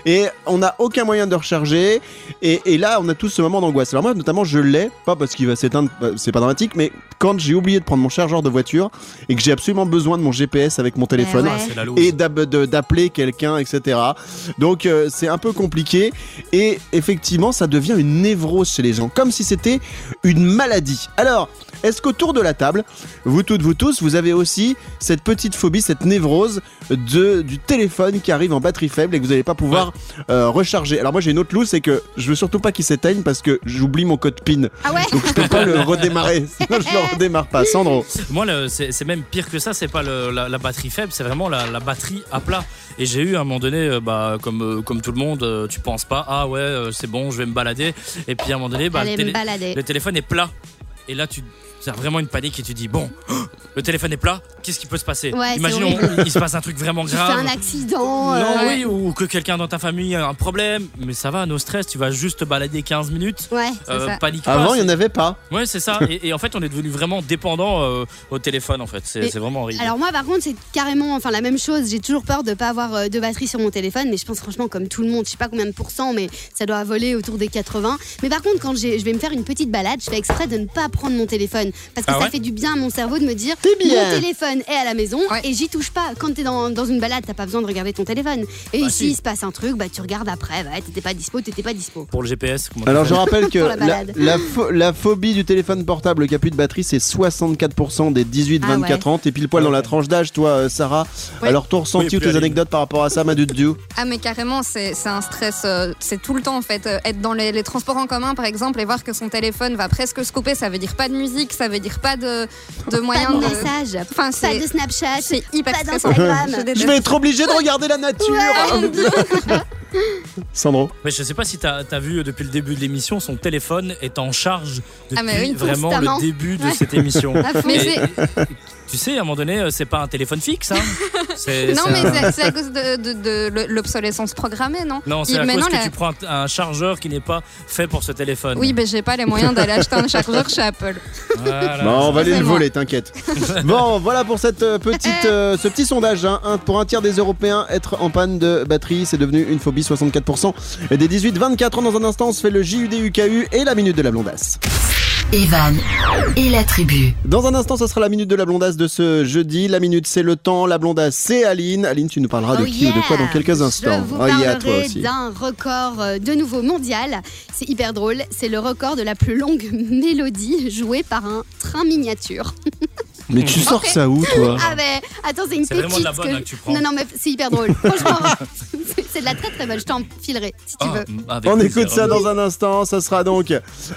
Et on n'a aucun moyen de recharger. Et, et là, on a tous ce moment d'angoisse. Alors moi, notamment, je l'ai, pas parce qu'il va s'éteindre, bah, c'est pas dramatique, mais quand j'ai oublié de prendre mon chargeur de voiture et que j'ai absolument besoin de mon GPS avec mon téléphone ouais. Ah, et d'appeler quelqu'un, etc. Donc euh, c'est un peu compliqué et effectivement ça devient une névrose chez les gens, comme si c'était une maladie. Alors, est-ce qu'autour de la table, vous toutes, vous tous, vous avez aussi cette petite phobie, cette névrose de, du téléphone qui arrive en batterie faible et que vous n'allez pas pouvoir euh, recharger? Alors moi j'ai une autre loose, c'est que je veux surtout pas qu'il s'éteigne parce que j'oublie mon code PIN. Ah ouais? Donc je peux pas le redémarrer, sinon je le redémarre pas. Sandro Moi, c'est c'est même pire que ça. C'est pas le- la, la batterie faible, c'est vraiment la, la batterie à plat. Et j'ai eu à un moment donné, euh, bah, comme, euh, comme tout le monde, euh, tu penses pas, ah ouais, c'est bon, je vais me balader. Et puis à un moment donné, bah, le, Allez télé- me balader. le téléphone est plat. Et là, tu as vraiment une panique et tu dis, bon, le téléphone est plat, qu'est-ce qui peut se passer Ouais, c'est Imaginons, il se passe un truc vraiment grave. un accident. Non, euh, oui, ou que quelqu'un dans ta famille a un problème, mais ça va, no stress, tu vas juste te balader 15 minutes. Ouais. Euh, ça. panique pas. Avant il c'est- n'y en avait pas. Ouais, c'est ça. et, et en fait, on est devenu vraiment dépendant euh, au téléphone, en fait. C'est c'est vraiment horrible. Alors moi par contre c'est carrément enfin la même chose, j'ai toujours peur de pas avoir euh, de batterie sur mon téléphone mais je pense franchement comme tout le monde, je sais pas combien de pourcents mais ça doit voler autour des 80. Mais par contre quand je vais me faire une petite balade, je fais exprès de ne pas prendre mon téléphone parce que Ah ça fait du bien à mon cerveau de me dire mon téléphone est à la maison Ouais. et j'y touche pas. Quand t'es dans, dans une balade, t'as pas besoin de regarder ton téléphone. Et Bah, ici si. il se passe un truc, bah tu regardes après, ouais, t'étais pas dispo, t'étais pas dispo. Pour le GPS, comment tu Alors je rappelle que Pour la la, balade. la pho- la phobie du téléphone portable qui a plus de batterie, c'est 64% des 18-24 Ah ouais. ans. T'es pile poil Ah dans la tranche d'âge, toi, euh, Sarah. Alors ton ressenti Oui, ou tes anecdotes par rapport à ça, Madu Dieu Ah mais carrément, c'est c'est un stress, euh, c'est tout le temps en fait. Euh, être dans les, les transports en commun par exemple et voir que son téléphone va presque se couper, ça veut dire pas de musique, ça veut dire pas de, de Pas moyen de de... message, Enfin, pas c'est de Snapchat, c'est hyper pas stressant. d'Instagram. Je vais être obligé de regarder la nature Ah. Sandro Mais je sais pas si t'as as vu euh, depuis le début de l'émission, son téléphone est en charge depuis Ah, mais oui, vraiment le début de Ouais. cette émission. Mais c'est- tu sais, à un moment donné, euh, c'est pas un téléphone fixe. Hein. Non, mais un- c'est- c'est à cause de, de- de l'obsolescence programmée, non? Non, c'est à cause non, que la- tu prends un, un chargeur qui n'est pas fait pour ce téléphone. Oui, mais j'ai pas les moyens d'aller acheter un chargeur chez Apple. Voilà. Bon, on va aller le voler, t'inquiète. bon, voilà pour cette euh, petite, euh, ce petit sondage. hein. Un- pour un tiers des Européens, être en panne de batterie, c'est devenu une phobie, 64%. Et des 18-24 ans, dans un instant, on se fait le JUDUKU et la minute de la blondasse. Evan et la tribu. Dans un instant, ce sera la minute de la blondasse de ce jeudi. La minute, c'est le temps. La blondasse, c'est Aline. Aline, tu nous parleras de Oh qui ou de quoi dans quelques instants. Je vous Oh yeah, toi parlerai aussi. d'un record euh, de nouveau mondial. C'est hyper drôle. C'est le record de la plus longue mélodie jouée par un train miniature. Mais tu sors ça où, toi Ah mais attends, c'est une C'est pépite. vraiment de la bonne, que- hein, que tu prends. Non non mais c'est hyper drôle. Franchement, c'est- c'est de la très très bonne. Je t'en filerai si tu Ah, veux. On plaisir. écoute ça dans un instant. Ça sera donc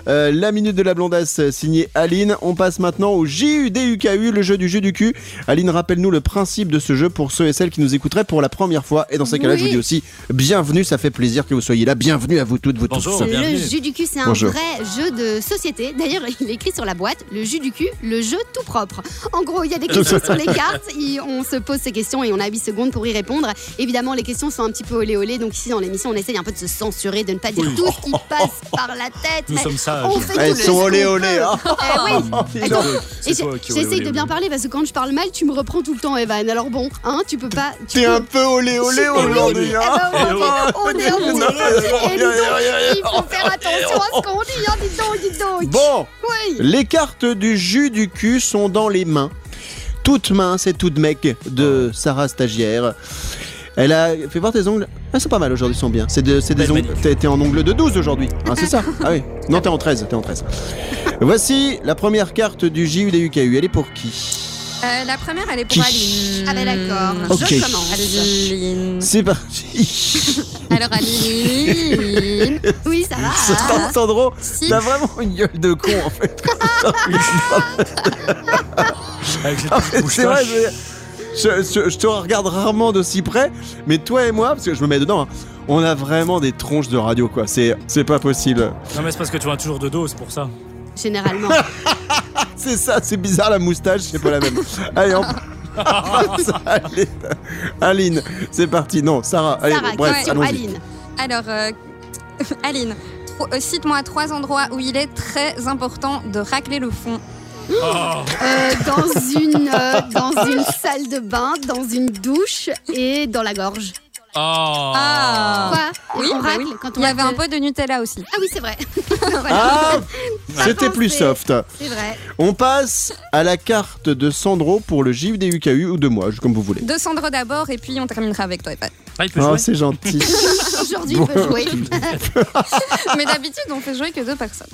euh, la minute de la blondasse euh, signée Aline. On passe maintenant au JUDUKU, le jeu du jeu du cul. Aline, rappelle-nous le principe de ce jeu pour ceux et celles qui nous écouteraient pour la première fois. Et dans ces cas-là, je vous dis aussi bienvenue. Ça fait plaisir que vous soyez là. Bienvenue à vous toutes, vous Bonjour. tous. bienvenue. Le jus du cul, c'est un Bonjour. vrai jeu de société. D'ailleurs, il est écrit sur la boîte, le jus du cul, le jeu tout propre. En gros, il y a des questions sur les cartes, et on se pose ces questions et on a 8 secondes pour y répondre. Évidemment, les questions sont un petit peu olé olé, donc ici dans l'émission, on essaye un peu de se censurer, de ne pas dire Oui. tout ce qui passe par la tête. Nous mais sommes sages. on fait Elles tout sont olé olé. hein. Eh qui j'essaye de bien parler parce que quand je parle mal, tu me reprends tout le temps, Evan. Alors bon, hein, tu peux pas. Tu T'es peux- un peu olé olé Eh aujourd'hui. eh hein. ben, on est- on est en il faut faire attention à ce qu'on dit, hein, dis donc, dis donc. Bon, Oui. les cartes du jus du cul sont dans les mains. Toutes minces et toutes mec de Sarah Stagiaire. Elle a fait voir tes ongles. Ah, c'est pas mal aujourd'hui, ils sont bien. C'est de- c'est des ongles. T'es t'es en ongle de 12 aujourd'hui. Ah, c'est ça Ah oui. Non, t'es en 13. T'es en 13. Voici la première carte du JUDUKU. Elle est pour qui? Euh, la première, elle est pour Aline. Ah ben d'accord, Ok. je commence. Aline. C'est parti. Alors Aline. Oui, ça va. Sandro, Sandro, Si. t'as vraiment une gueule de con en fait. Avec cette petite mais C'est vrai, moustache. je, je- je- je te regarde rarement d'aussi près, mais toi et moi, parce que je me mets dedans, hein, on a vraiment des tronches de radio quoi. C'est c'est pas possible. Non, mais c'est parce que tu vois toujours de dos, c'est pour ça. Généralement. C'est ça, c'est bizarre la moustache, c'est pas la même. Allez, on passe à Aline. Aline, c'est parti. Non, Sarah. Allez, Sarah, bref, question allons-y. Aline. Alors, euh, Aline, euh, cite-moi trois endroits où il est très important de racler le fond. Oh, Euh, dans, une, euh, dans une salle de bain, dans une douche et dans la gorge. Oh. Ah. Quoi Oui, On bah racle oui. quand on Il y avait un peu de Nutella aussi. Ah oui, c'est vrai. Ah, c'était plus soft. C'est vrai. On passe à la carte de Sandro pour le JUDUKU ou de moi, comme vous voulez. De Sandro d'abord et puis on terminera avec toi. Evan. Ah, il peut Oh, jouer c'est gentil. Aujourd'hui, il peut jouer. Mais d'habitude, on fait jouer que deux personnes.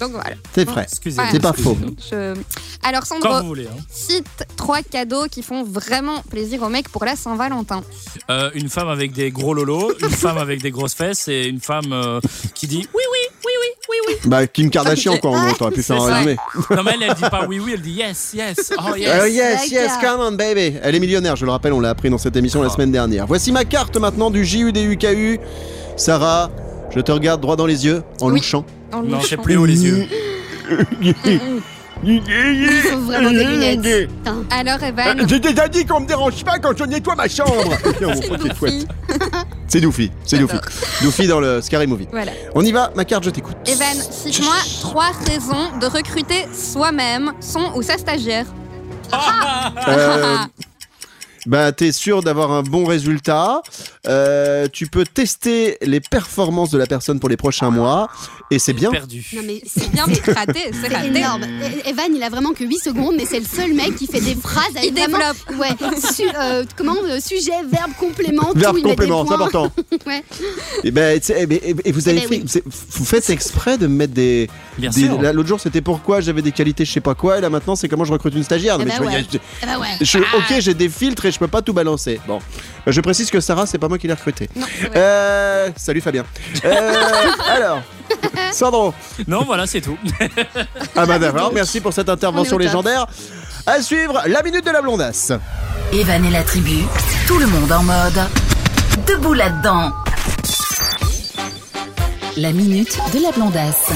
Donc voilà. C'est vrai. Excusez-moi. C'est pas faux. Je- Alors Quand Sandro, vous voulez. hein. cite trois cadeaux qui font vraiment plaisir aux mecs pour la Saint-Valentin. Euh, une femme avec des gros lolos, une femme avec des grosses fesses et une femme euh, qui dit oui, oui, oui, oui, oui, oui. Bah, Kim Kardashian, quoi, en gros, t'aurais pu faire un résumé. Non, mais elle, elle dit pas oui, oui, elle dit yes, yes, oh yes. Oh yes, yes, come on baby. Elle est millionnaire, je le rappelle, on l'a appris dans cette émission la semaine dernière. Voici ma carte maintenant du JUDUKU. Sarah, je te regarde droit dans les yeux en Oui. louchant. En Non, j'ai plus haut les yeux. Il faut vraiment des lunettes. Alors Evan, J'ai déjà dit qu'on me dérange pas quand je nettoie ma chambre. C'est. Doufy. C'est Doufy. Doufy dans le Scary Movie. Voilà. On y va, ma carte, je t'écoute. Evan, cite-moi trois raisons de recruter soi-même son ou sa stagiaire. Euh, bah, t'es sûr d'avoir un bon résultat. Euh, tu peux tester les performances de la personne pour les prochains mois. Et c'est bien. Perdu. Non mais c'est bien raté, c'est énorme. E- Evan, il a vraiment que 8 secondes, mais c'est le seul mec qui fait des phrases avec Il vraiment... développe. Ouais, su- euh, comment euh, Sujet, verbe, complément, Verbe tout, il complément, c'est important. Ouais. Et, ben, tu sais, eh ben, et- et vous avez Eh ben fait, oui. vous faites exprès de me mettre des. Bien des- sûr. L'autre jour, c'était pourquoi j'avais des qualités, je sais pas quoi, et là maintenant, c'est comment je recrute une stagiaire. Eh Mais ben je- ouais. je- Eh ben ouais. je- ok, j'ai des filtres et je peux pas tout balancer. Bon, Bah, je précise que Sarah, c'est pas moi qui l'ai recruté. Non. Euh, salut Fabien. Euh, alors, Sandro. Non, voilà, c'est tout. Ah bah d'accord, merci pour cette intervention légendaire. À suivre, la minute de la blondasse. Evan et la tribu, tout le monde en mode debout là-dedans. La minute de la blondasse.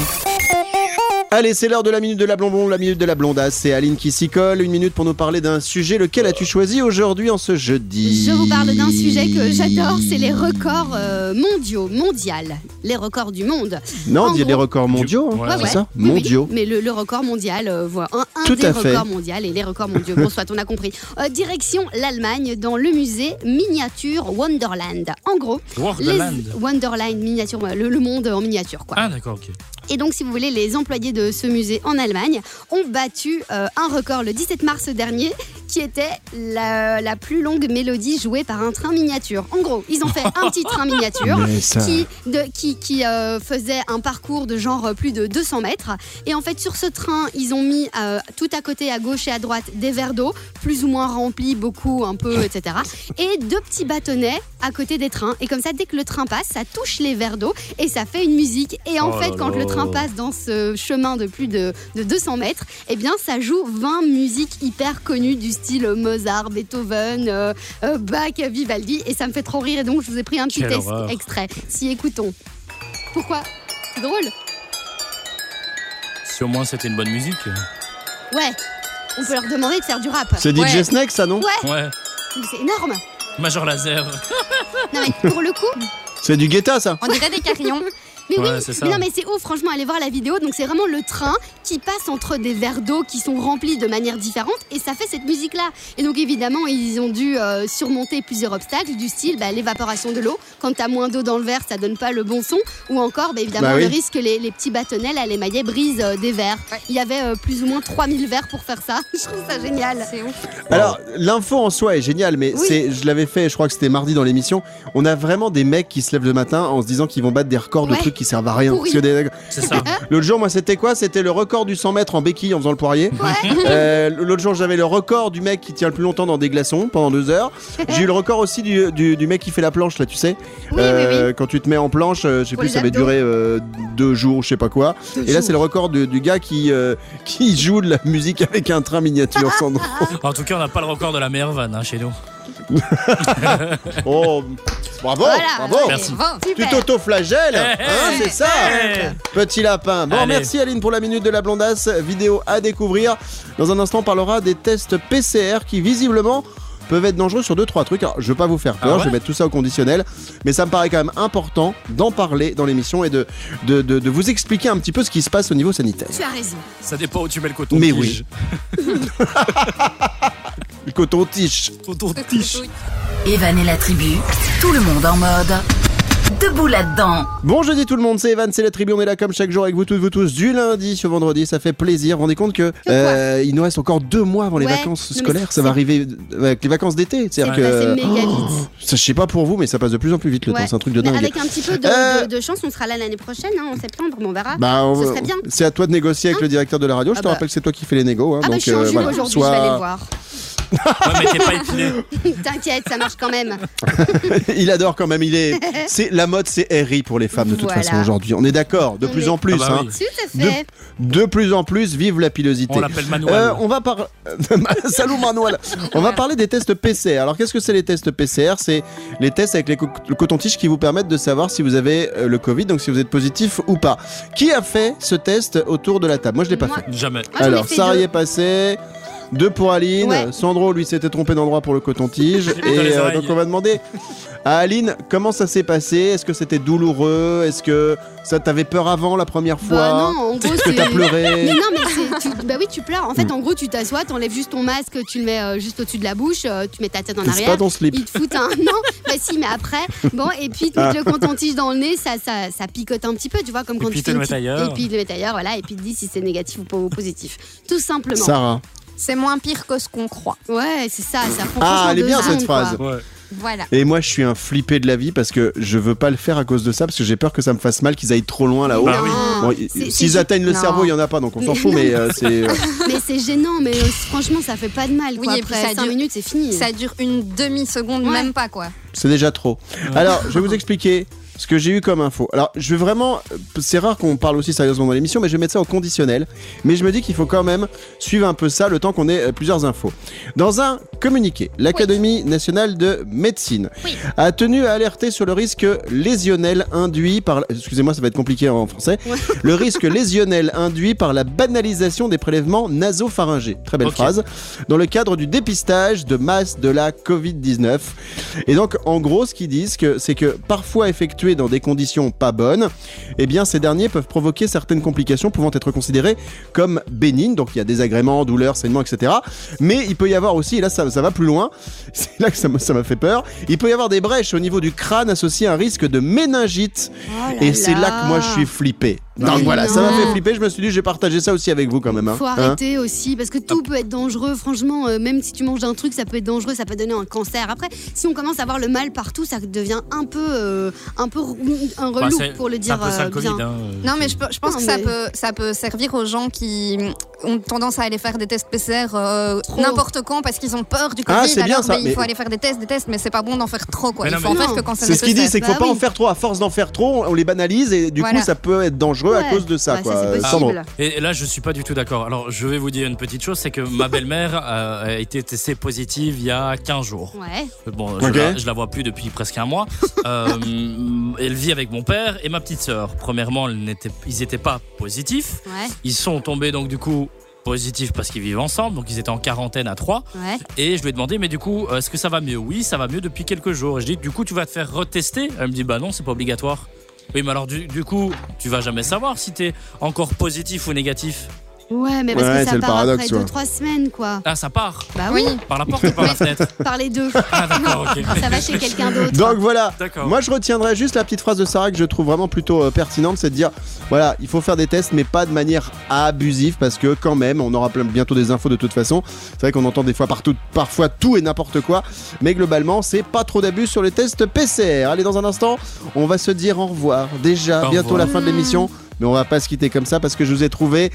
Allez, c'est l'heure de la minute de la blonbon, la minute de la blondasse. C'est Aline qui s'y colle. Une minute pour nous parler d'un sujet. Lequel as-tu choisi aujourd'hui en ce jeudi Je vous parle d'un sujet que j'adore, c'est les records euh, mondiaux, mondial, les records du monde. Non, on dit gros- les records mondiaux. hein, Ouais, c'est ouais. ça Oui, oui, Mondiaux. mais le, le record mondial, euh, voilà, un, un Tout des à fait. records mondiaux et les records mondiaux. Bon, soit on a compris. Euh, direction l'Allemagne, dans le musée Miniature Wonderland. En gros, les Wonderland. Wonderland miniature, le, le monde en miniature, quoi. Ah, d'accord, ok. Et donc, si vous voulez, les employés de ce musée en Allemagne ont battu euh, un record le 17 mars dernier, qui était la, la plus longue mélodie jouée par un train miniature. En gros, ils ont fait un petit train miniature ça- qui, de, qui, qui, euh, faisait un parcours de genre plus de 200 mètres. Et en fait, sur ce train, ils ont mis euh, tout à côté, à gauche et à droite, des verres d'eau, plus ou moins remplis, beaucoup, un peu, etc. Et deux petits bâtonnets à côté des trains. Et comme ça, dès que le train passe, ça touche les verres d'eau et ça fait une musique. Et en Oh fait, quand le train passe dans ce chemin de plus de, de 200 mètres, eh bien, ça joue 20 musiques hyper connues du style Mozart, Beethoven, euh, euh, Bach, Vivaldi. Et ça me fait trop rire. Et donc, je vous ai pris un petit horreur. extrait. Si écoutons. Pourquoi? C'est drôle Si au moins c'était une bonne musique. Ouais. On peut leur demander de faire du rap. C'est DJ Ouais. Snake, ça, non? Ouais, Ouais. mais c'est énorme. Major Laser. Non mais pour le coup, C'est du Guetta, ça On dirait des carillons. mais Ouais, oui, c'est ça. mais non mais c'est ouf, franchement, allez voir la vidéo. Donc c'est vraiment le train qui passe entre des verres d'eau qui sont remplis de manière différente et ça fait cette musique-là. Et donc évidemment, ils ont dû euh, surmonter plusieurs obstacles du style bah, l'évaporation de l'eau. Quand t'as moins d'eau dans le verre, ça donne pas le bon son. Ou encore, bah, évidemment, Bah oui. le risque que les, les petits bâtonnets, là, les maillets brisent euh, des verres. Ouais. Il y avait euh, plus ou moins 3000 verres pour faire ça. Je trouve ça génial. C'est ouf. Alors, l'info en soi est géniale, mais Oui. c'est, je l'avais fait, je crois que c'était mardi dans l'émission. On a vraiment des mecs qui se lèvent le matin en se disant qu'ils vont battre des records de trucs qui servent à rien. Pourris. Parce que des- C'est ça. L'autre jour, moi, c'était quoi? C'était le record du 100 mètres en béquille en faisant le poirier. Ouais. Euh, L'autre jour, j'avais le record du mec qui tient le plus longtemps dans des glaçons pendant deux heures. J'ai eu le record aussi du, du, du mec qui fait la planche, là, tu sais. Oui, Euh, oui, oui. Quand tu te mets en planche, euh, je sais Pour plus, les ça avait abdos. duré euh, deux jours, je sais pas quoi. Deux Et là, c'est le record du gars qui, euh, qui joue de la musique avec un train miniature, Sandro. En tout cas, on n'a pas le record de la meilleure vanne hein, chez nous. Oh, bravo, Voilà. bravo. Merci. Bon. Tu Super. t'auto-flagelles, hein, c'est ça Eh. Petit lapin. Bon, Allez. merci Aline pour la minute de la blondasse. Vidéo à découvrir. Dans un instant, on parlera des tests PCR qui, visiblement, peuvent être dangereux sur deux trois trucs. Alors, je veux pas vous faire peur, Ah ouais je vais mettre tout ça au conditionnel, mais ça me paraît quand même important d'en parler dans l'émission et de, de, de- de vous expliquer un petit peu ce qui se passe au niveau sanitaire. Tu as raison. Ça dépend où tu mets le coton. Mais oui. Le coton-tige. Coton-tige. Evan et la tribu, tout le monde en mode debout là-dedans. Bon jeudi tout le monde, c'est Evan, c'est la tribu, on est là comme chaque jour avec vous toutes, vous tous, du lundi au vendredi, ça fait plaisir. Vous vous rendez compte que euh, il nous reste encore deux mois avant les Ouais. vacances scolaires, ça va arriver avec les vacances d'été. C'est C'est-à-dire passé que méga vite. ça, je sais pas pour vous, mais ça passe de plus en plus vite le Ouais. temps, c'est un truc de Mais dingue. avec un petit peu de, Euh, de- de chance, on sera là l'année prochaine, hein, en septembre, mais on verra. Bah, on- Ce serait bien. C'est à toi de négocier avec Hein le directeur de la radio. Je Ah te bah. rappelle que c'est toi qui fais les négos. Hein, ah bah je suis en euh, voilà. aujourd'hui, Soit- je vais aller le voir. Ouais, mais t'es pas épilé. T'inquiète, ça marche quand même. il adore quand même. Il est. C'est la mode, c'est RI pour les femmes de toute Voilà. façon aujourd'hui. On est d'accord. De On plus est- en plus. Ah bah hein. oui. Tout à fait. De plus en plus, vive la pilosité. On l'appelle Manuel. Euh, on va par... Salut Manuel. On va parler des tests PCR. Alors qu'est-ce que c'est les tests PCR C'est les tests avec les co- le coton-tige qui vous permettent de savoir si vous avez euh, le Covid, donc si vous êtes positif ou pas. Qui a fait ce test autour de la table? Moi je l'ai pas Moi. fait. Jamais. Moi, j'en ai Alors fait Sarah deux. y est passée. Deux pour Aline. Ouais. Sandro lui s'était trompé d'endroit pour le coton-tige. Et euh, donc on va demander à Aline comment ça s'est passé? Est-ce que c'était douloureux? Est-ce que ça t'avait peur avant la première fois? Bah non, en gros, Est-ce que c'est. t'as pleuré? Mais non, mais tu- Bah oui, tu pleures. En fait, en gros, tu t'assois, t'enlèves juste ton masque, tu le mets euh, juste au-dessus de la bouche, euh, tu mets ta tête en C'est arrière. pas ton slip. Ils te foutent un. Non, bah si, mais après. Bon, et puis, tu Ah. le coton-tige dans le nez, ça, ça, ça picote un petit peu, tu vois, comme Et quand puis tu te fais le une mets petite- ailleurs. Et puis, il le met ailleurs, voilà, et puis, il te dit si c'est négatif ou ou positif. Tout simplement. Sarah. C'est moins pire que ce qu'on croit. Ouais, c'est ça, ça prend Ah, elle est bien cette phrase. Ouais. Voilà. Et moi, je suis un flippé de la vie parce que je veux pas le faire à cause de ça, parce que j'ai peur que ça me fasse mal, qu'ils aillent trop loin là-haut. Bah oui. Bon, S'ils atteignent le Non. cerveau, il y en a pas, donc on s'en fout, mais euh, c'est. euh, Mais c'est gênant, mais euh, franchement, ça fait pas de mal. Oui, Quoi. et puis Après ça 5 dure- minutes, c'est fini. Ça dure une demi-seconde, Ouais. même pas quoi. C'est déjà trop. Alors, je vais vous expliquer ce que j'ai eu comme info. Alors, je vais vraiment. C'est rare qu'on parle aussi sérieusement dans l'émission, mais je vais mettre ça au conditionnel. Mais je me dis qu'il faut quand même suivre un peu ça le temps qu'on ait euh, plusieurs infos. Dans un communiqué. L'Académie nationale de médecine Oui. a tenu à alerter sur le risque lésionnel induit par. Excusez-moi, ça va être compliqué en français. Le risque lésionnel induit par la banalisation des prélèvements nasopharyngés. Très belle Ok. phrase. Dans le cadre du dépistage de masse de la Covid-19. Et donc, en gros, ce qu'ils disent, que, c'est que parfois effectués dans des conditions pas bonnes, eh bien, ces derniers peuvent provoquer certaines complications pouvant être considérées comme bénignes. Donc, il y a désagréments, douleurs, saignements, etc. Mais il peut y avoir aussi, et là, ça, ça va plus loin, c'est là que ça m'a fait peur, il peut y avoir des brèches au niveau du crâne associées à un risque de méningite. Oh là et c'est là. que moi, je suis flippé. Donc voilà, ça m'a fait flipper. Je me suis dit, je vais partager ça aussi avec vous quand même. hein. Faut Hein arrêter aussi parce que tout peut être dangereux. Franchement, euh, même si tu manges un truc, ça peut être dangereux, ça peut donner un cancer. Après, si on commence à avoir le mal partout, ça devient un peu, euh, un peu un Bah, relou pour le dire un peu ça euh, le Covid. bien. hein. Non, mais je, pe- je pense Non, que ça peut, ça peut servir aux gens qui ont tendance à aller faire des tests PCR euh, n'importe quand parce qu'ils ont peur du Covid. Ah, c'est bien alors, ça, il faut aller faire des tests, des tests, mais c'est pas bon d'en faire trop. Quoi. Il faut mais- en faire que quand c'est C'est ce qu'il dit, c'est qu'il faut Bah pas en faire trop. À force d'en faire trop, on les banalise et du coup, ça peut être dangereux à Ouais. cause de ça. Ouais, quoi. ça, Euh. Et là, je suis pas du tout d'accord. Alors, je vais vous dire une petite chose, c'est que ma belle-mère euh, a été testée positive il y a 15 jours. Ouais. Bon, je, Ok. la, je la vois plus depuis presque un mois. Euh, elle vit avec mon père et ma petite sœur. Premièrement, ils n'étaient pas positifs. Ouais. Ils sont tombés donc du coup positifs parce qu'ils vivent ensemble, donc ils étaient en quarantaine à 3. Ouais. Et je lui ai demandé, mais du coup, est-ce que ça va mieux? Oui, ça va mieux depuis quelques jours. Et je dis, du coup, tu vas te faire retester? Elle me dit, bah non, c'est pas obligatoire. Oui, mais alors du, du coup, tu vas jamais savoir si t'es encore positif ou négatif. Ouais, mais parce Ouais, que c'est ça le part paradoxe, après ouais. 2-3 semaines, quoi. Ah, ça part Bah oui, Oui. Par la porte ou par la fenêtre par les deux. Ah, d'accord, ok. Ça va chez quelqu'un d'autre. Donc voilà. D'accord. Moi, je retiendrai juste la petite phrase de Sarah que je trouve vraiment plutôt euh, pertinente, c'est de dire voilà, il faut faire des tests, mais pas de manière abusive, parce que quand même, on aura plein- bientôt des infos de toute façon. C'est vrai qu'on entend des fois partout, parfois tout et n'importe quoi, mais globalement, c'est pas trop d'abus sur les tests PCR. Allez, dans un instant, on va se dire au revoir. Déjà, Au bientôt revoir. la fin de l'émission. Mais on va pas se quitter comme ça parce que je vous ai trouvé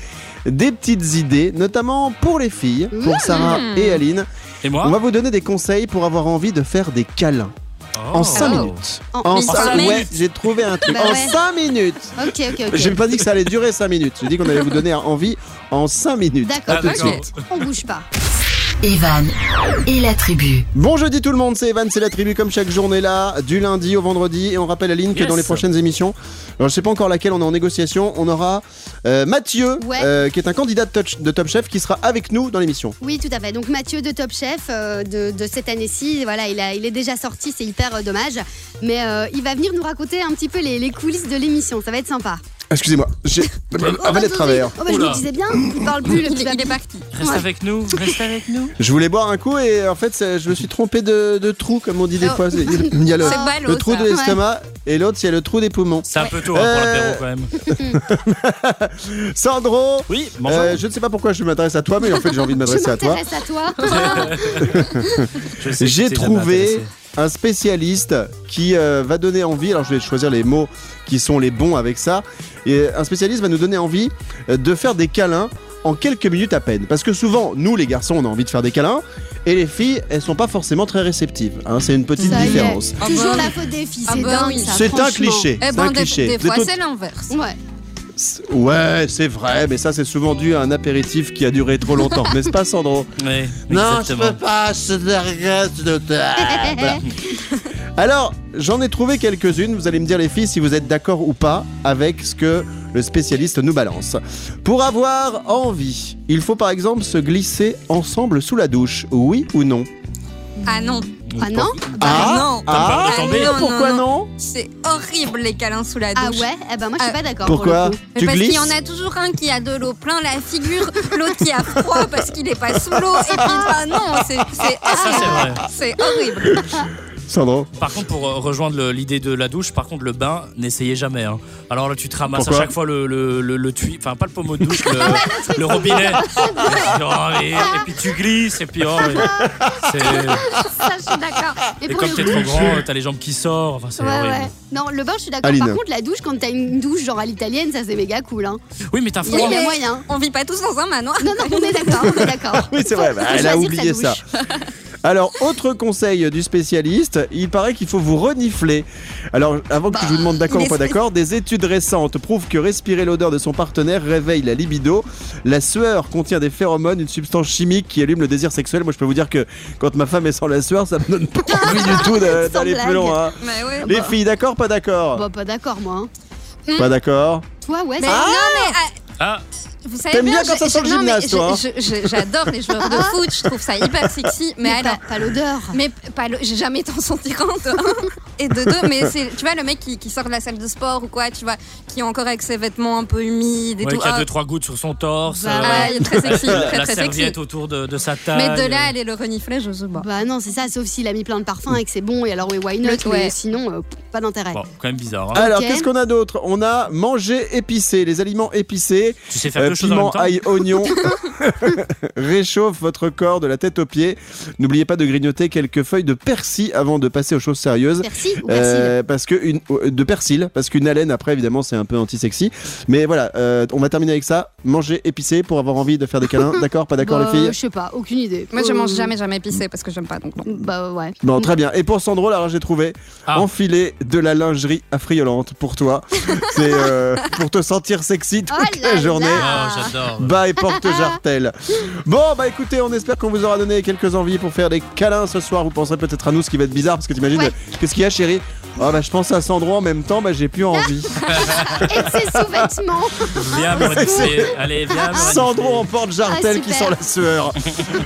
des petites idées, notamment pour les filles, pour Sarah et Aline. Et moi On va vous donner des conseils pour avoir envie de faire des câlins Oh. en 5 Oh. minutes. En- En mais cinq- cinq ouais, minutes. j'ai trouvé un truc. Bah en ouais. 5 minutes. Ok, ok, ok. J'ai pas dit que ça allait durer 5 minutes. J'ai dit qu'on allait vous donner envie en 5 minutes. D'accord, À tout de suite. on bouge pas. Evan et la tribu. Bon jeudi tout le monde, c'est Evan, c'est la tribu comme chaque journée là, du lundi au vendredi. Et on rappelle Aline que Yes. dans les prochaines émissions, alors je sais pas encore laquelle on est en négociation, on aura euh, Mathieu, Ouais. euh, qui est un candidat de, Touch- de Top Chef, qui sera avec nous dans l'émission. Oui, tout à fait. Donc Mathieu de Top Chef euh, de, de cette année-ci, voilà, il, a, il est déjà sorti, c'est hyper euh, dommage. Mais euh, il va venir nous raconter un petit peu les, les coulisses de l'émission. Ça va être sympa. Excusez-moi, j'ai avalé de travers. Oh, bah, je disais bien, il parle plus. le petit il est parti. Reste Ouais. avec nous, reste avec nous. Je voulais boire un coup et en fait c'est- je me suis trompé de, de trou comme on dit des Oh. fois. C'est- Il y a le, C'est ballot, le trou ça. de l'estomac et l'autre il y a le trou des poumons. C'est un peu tôt hein, pour Euh, l'apéro quand même. Sandro, Oui, bonjour. euh, je ne sais pas pourquoi je m'adresse à toi, mais en fait j'ai envie de Je m'adresser à toi. m'intéresse à toi. Je sais que J'ai jamais trouvé intéressé. Un spécialiste qui euh, va donner envie. Alors je vais choisir les mots qui sont les bons avec ça. Et un spécialiste va nous donner envie euh, de faire des câlins en quelques minutes à peine. Parce que souvent, nous les garçons, on a envie de faire des câlins. Et les filles, elles sont pas forcément très réceptives. hein. c'est une petite Ça différence. Ah Toujours bah la faute des filles, Ah c'est bah dingue oui. C'est un cliché. Eh C'est ben, un des, cliché. des fois, c'est l'inverse. Ouais. Ouais, c'est vrai, mais ça c'est souvent dû à un apéritif qui a duré trop longtemps, n'est-ce pas Sandro Non, je peux pas, je te regrette de Voilà. Alors, j'en ai trouvé quelques-unes. Vous allez me dire, les filles, si vous êtes d'accord ou pas avec ce que le spécialiste nous balance. Pour avoir envie, il faut par exemple se glisser ensemble sous la douche. Oui ou non? Ah non. Ah non Ah non. Ah non, Pourquoi non, non, C'est horrible les câlins sous la douche. Ah ouais Eh ben moi je suis Ah, pas d'accord. Pourquoi pour le coup. Mais Tu parce qu'il y en a toujours un qui a de l'eau plein la figure, l'autre qui a froid parce qu'il est pas sous l'eau. Et puis, ah non, c'est c'est Ça, c'est vrai. c'est horrible. Sandro Par contre, pour euh, rejoindre l'idée de la douche, par contre, le bain, n'essayez jamais. hein. Alors là, tu te ramasses Pourquoi à chaque fois le, le, le, le tuyau, enfin pas le pommeau de douche, le, le robinet. Oh, et, et puis tu glisses, et puis oh, mais Ça, je suis d'accord. Et comme t'es trop grand, t'as les jambes qui sortent. Enfin, c'est Ouais, horrible. ouais. Non, le bain, je suis d'accord. Par contre, la douche, quand t'as une douche genre à l'italienne, ça c'est méga cool. Hein. Oui, mais t'as froid. a mais- moyen. On vit pas tous dans un manoir. Non, non, on est d'accord, on est d'accord. Oui, c'est vrai, bah, elle a oublié ça. Alors, autre conseil du spécialiste, il paraît qu'il faut vous renifler. Alors, avant que je vous demande d'accord ou mais pas d'accord, des études récentes prouvent que respirer l'odeur de son partenaire réveille la libido. La sueur contient des phéromones, une substance chimique qui allume le désir sexuel. Moi, je peux vous dire que quand ma femme est sans la sueur, ça me donne pas envie du tout d'aller plus loin. hein. Ouais. Les filles, d'accord, pas d'accord Bah, pas d'accord, moi. hein. Pas d'accord Toi, ouais, Mais non, mais ah, Ah, vous savez T'aimes bien quand ça sent le gymnase, toi, hein J'adore les joueurs de foot, je trouve ça hyper sexy. Mais, mais alors, pas, pas l'odeur. mais pas j'ai jamais été en sentirante. de un, et de deux, mais c'est, tu vois, le mec qui, qui sort de la salle de sport ou quoi, tu vois, qui est encore avec ses vêtements un peu humides et ouais, tout. qui a ah, deux trois gouttes sur son torse. Bah euh, ah, il est très sexy, la, très la très sexy. serviette autour de, de sa taille. Mais de là, aller le renifler, je sais pas. Bah non, c'est ça, sauf s'il a mis plein de parfums et que c'est bon, et alors oui, why not, ouais. mais sinon, euh, pas d'intérêt. Bon, quand même bizarre. hein. Alors, qu'est-ce qu'on a d'autre? On a mangé épicé, les aliments épicés. Tu sais faire Euh, choses en même piment, temps. ail, oignon réchauffe votre corps de la tête aux pieds. N'oubliez pas de grignoter quelques feuilles de persil avant de passer aux choses sérieuses. Ou persil Euh, parce que une euh, de persil parce qu'une haleine après évidemment c'est un peu anti-sexy mais voilà euh, on va terminer avec ça manger épicé pour avoir envie de faire des câlins d'accord pas d'accord Bah, les filles Je sais pas, aucune idée. Moi, je mange jamais, jamais épicé parce que j'aime pas, donc non. Bah ouais. bon très bien et pour Sandro là j'ai trouvé Ah. enfiler de la lingerie affriolante pour toi c'est euh, pour te sentir sexy toute Oh la journée. J'adore. Bye porte jartel. Bon bah écoutez, on espère qu'on vous aura donné quelques envies pour faire des câlins ce soir. Vous penserez peut-être à nous, ce qui va être bizarre parce que t'imagines Ouais. qu'est-ce qu'il y a chérie? Oh bah je pense à Sandro en même temps, bah j'ai plus envie. Et ses sous-vêtements. Viens renifler. Allez, viens Sandro en porte jartel Ah, qui sent la sueur.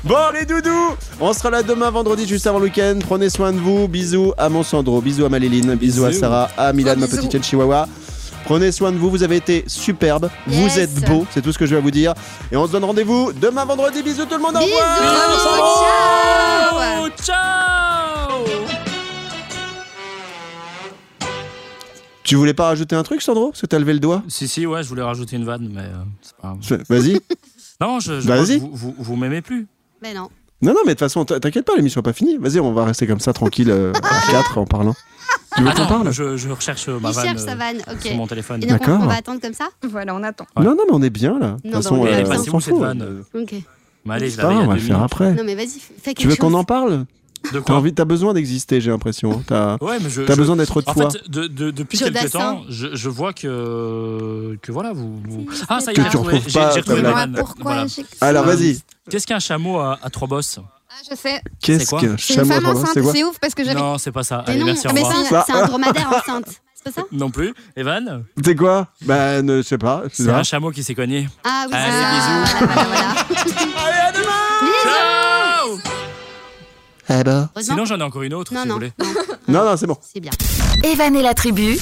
bon les doudous, on sera là demain vendredi juste avant le week-end. Prenez soin de vous. Bisous à mon Sandro, bisous à Maléline, bisous, à Bisous. Sarah, à Milan, ma petite chienne chihuahua. Prenez soin de vous, vous avez été superbe, vous êtes beau, c'est tout ce que je vais vous dire. Et on se donne rendez-vous demain vendredi. Bisous tout le monde, au Bisous, revoir. bisous, Oh, ciao Tu voulais pas rajouter un truc, Sandro Parce que t'as levé le doigt Si, si, ouais, je voulais rajouter une vanne, mais euh, c'est pas grave. Vas-y. Non, je, je Vas-y. vous, vous, vous m'aimez plus. Mais non. Non, non, mais de toute façon, t'inquiète pas, l'émission n'est pas finie. Vas-y, on va rester comme ça, tranquille, euh, à quatre, en parlant. Tu veux qu'on parle? je, je recherche euh, ma Il vanne cherche euh, sa vanne, ok. sur mon téléphone. Et donc on, D'accord. on va attendre comme ça? Voilà, on attend. Ouais. Non, non, mais on est bien, là. De toute Non, façon, on est euh, s'en cette fout. vanne euh, Ok. Mais allez, je grave, on va le faire après. Non mais vas-y, fais quelque Tu veux chose. qu'on en parle? T'as quoi envie, t'as besoin d'exister, j'ai l'impression. T'as Ouais, besoin d'être En toi. fait, de, de- depuis Jodassin. quelques temps, je, je vois que que voilà, vous. vous- Ah, ça y Que est, tu j'ai retrouvé- pas. Pourquoi Voilà. Alors, vas-y. Qu'est-ce qu'un chameau à, à trois bosses Ah, je sais. Qu'est-ce qu'un C'est une chameau femme à trois bosses, enceinte, C'est ouf parce que j'avais. Non, c'est pas ça. Mais Allez, non, merci, mais c'est un, dromadaire enceinte. C'est pas ça Non plus. Evan C'est quoi? Bah, ne je sais pas. C'est un chameau qui s'est cogné. Ah oui, Allez, c'est ça. bisous. Voilà, voilà, Allez, à demain Ciao Eh ben. Sinon, j'en ai encore une autre, non, si non, vous voulez. non, Non, non, c'est bon. c'est bien. Evan et la tribu,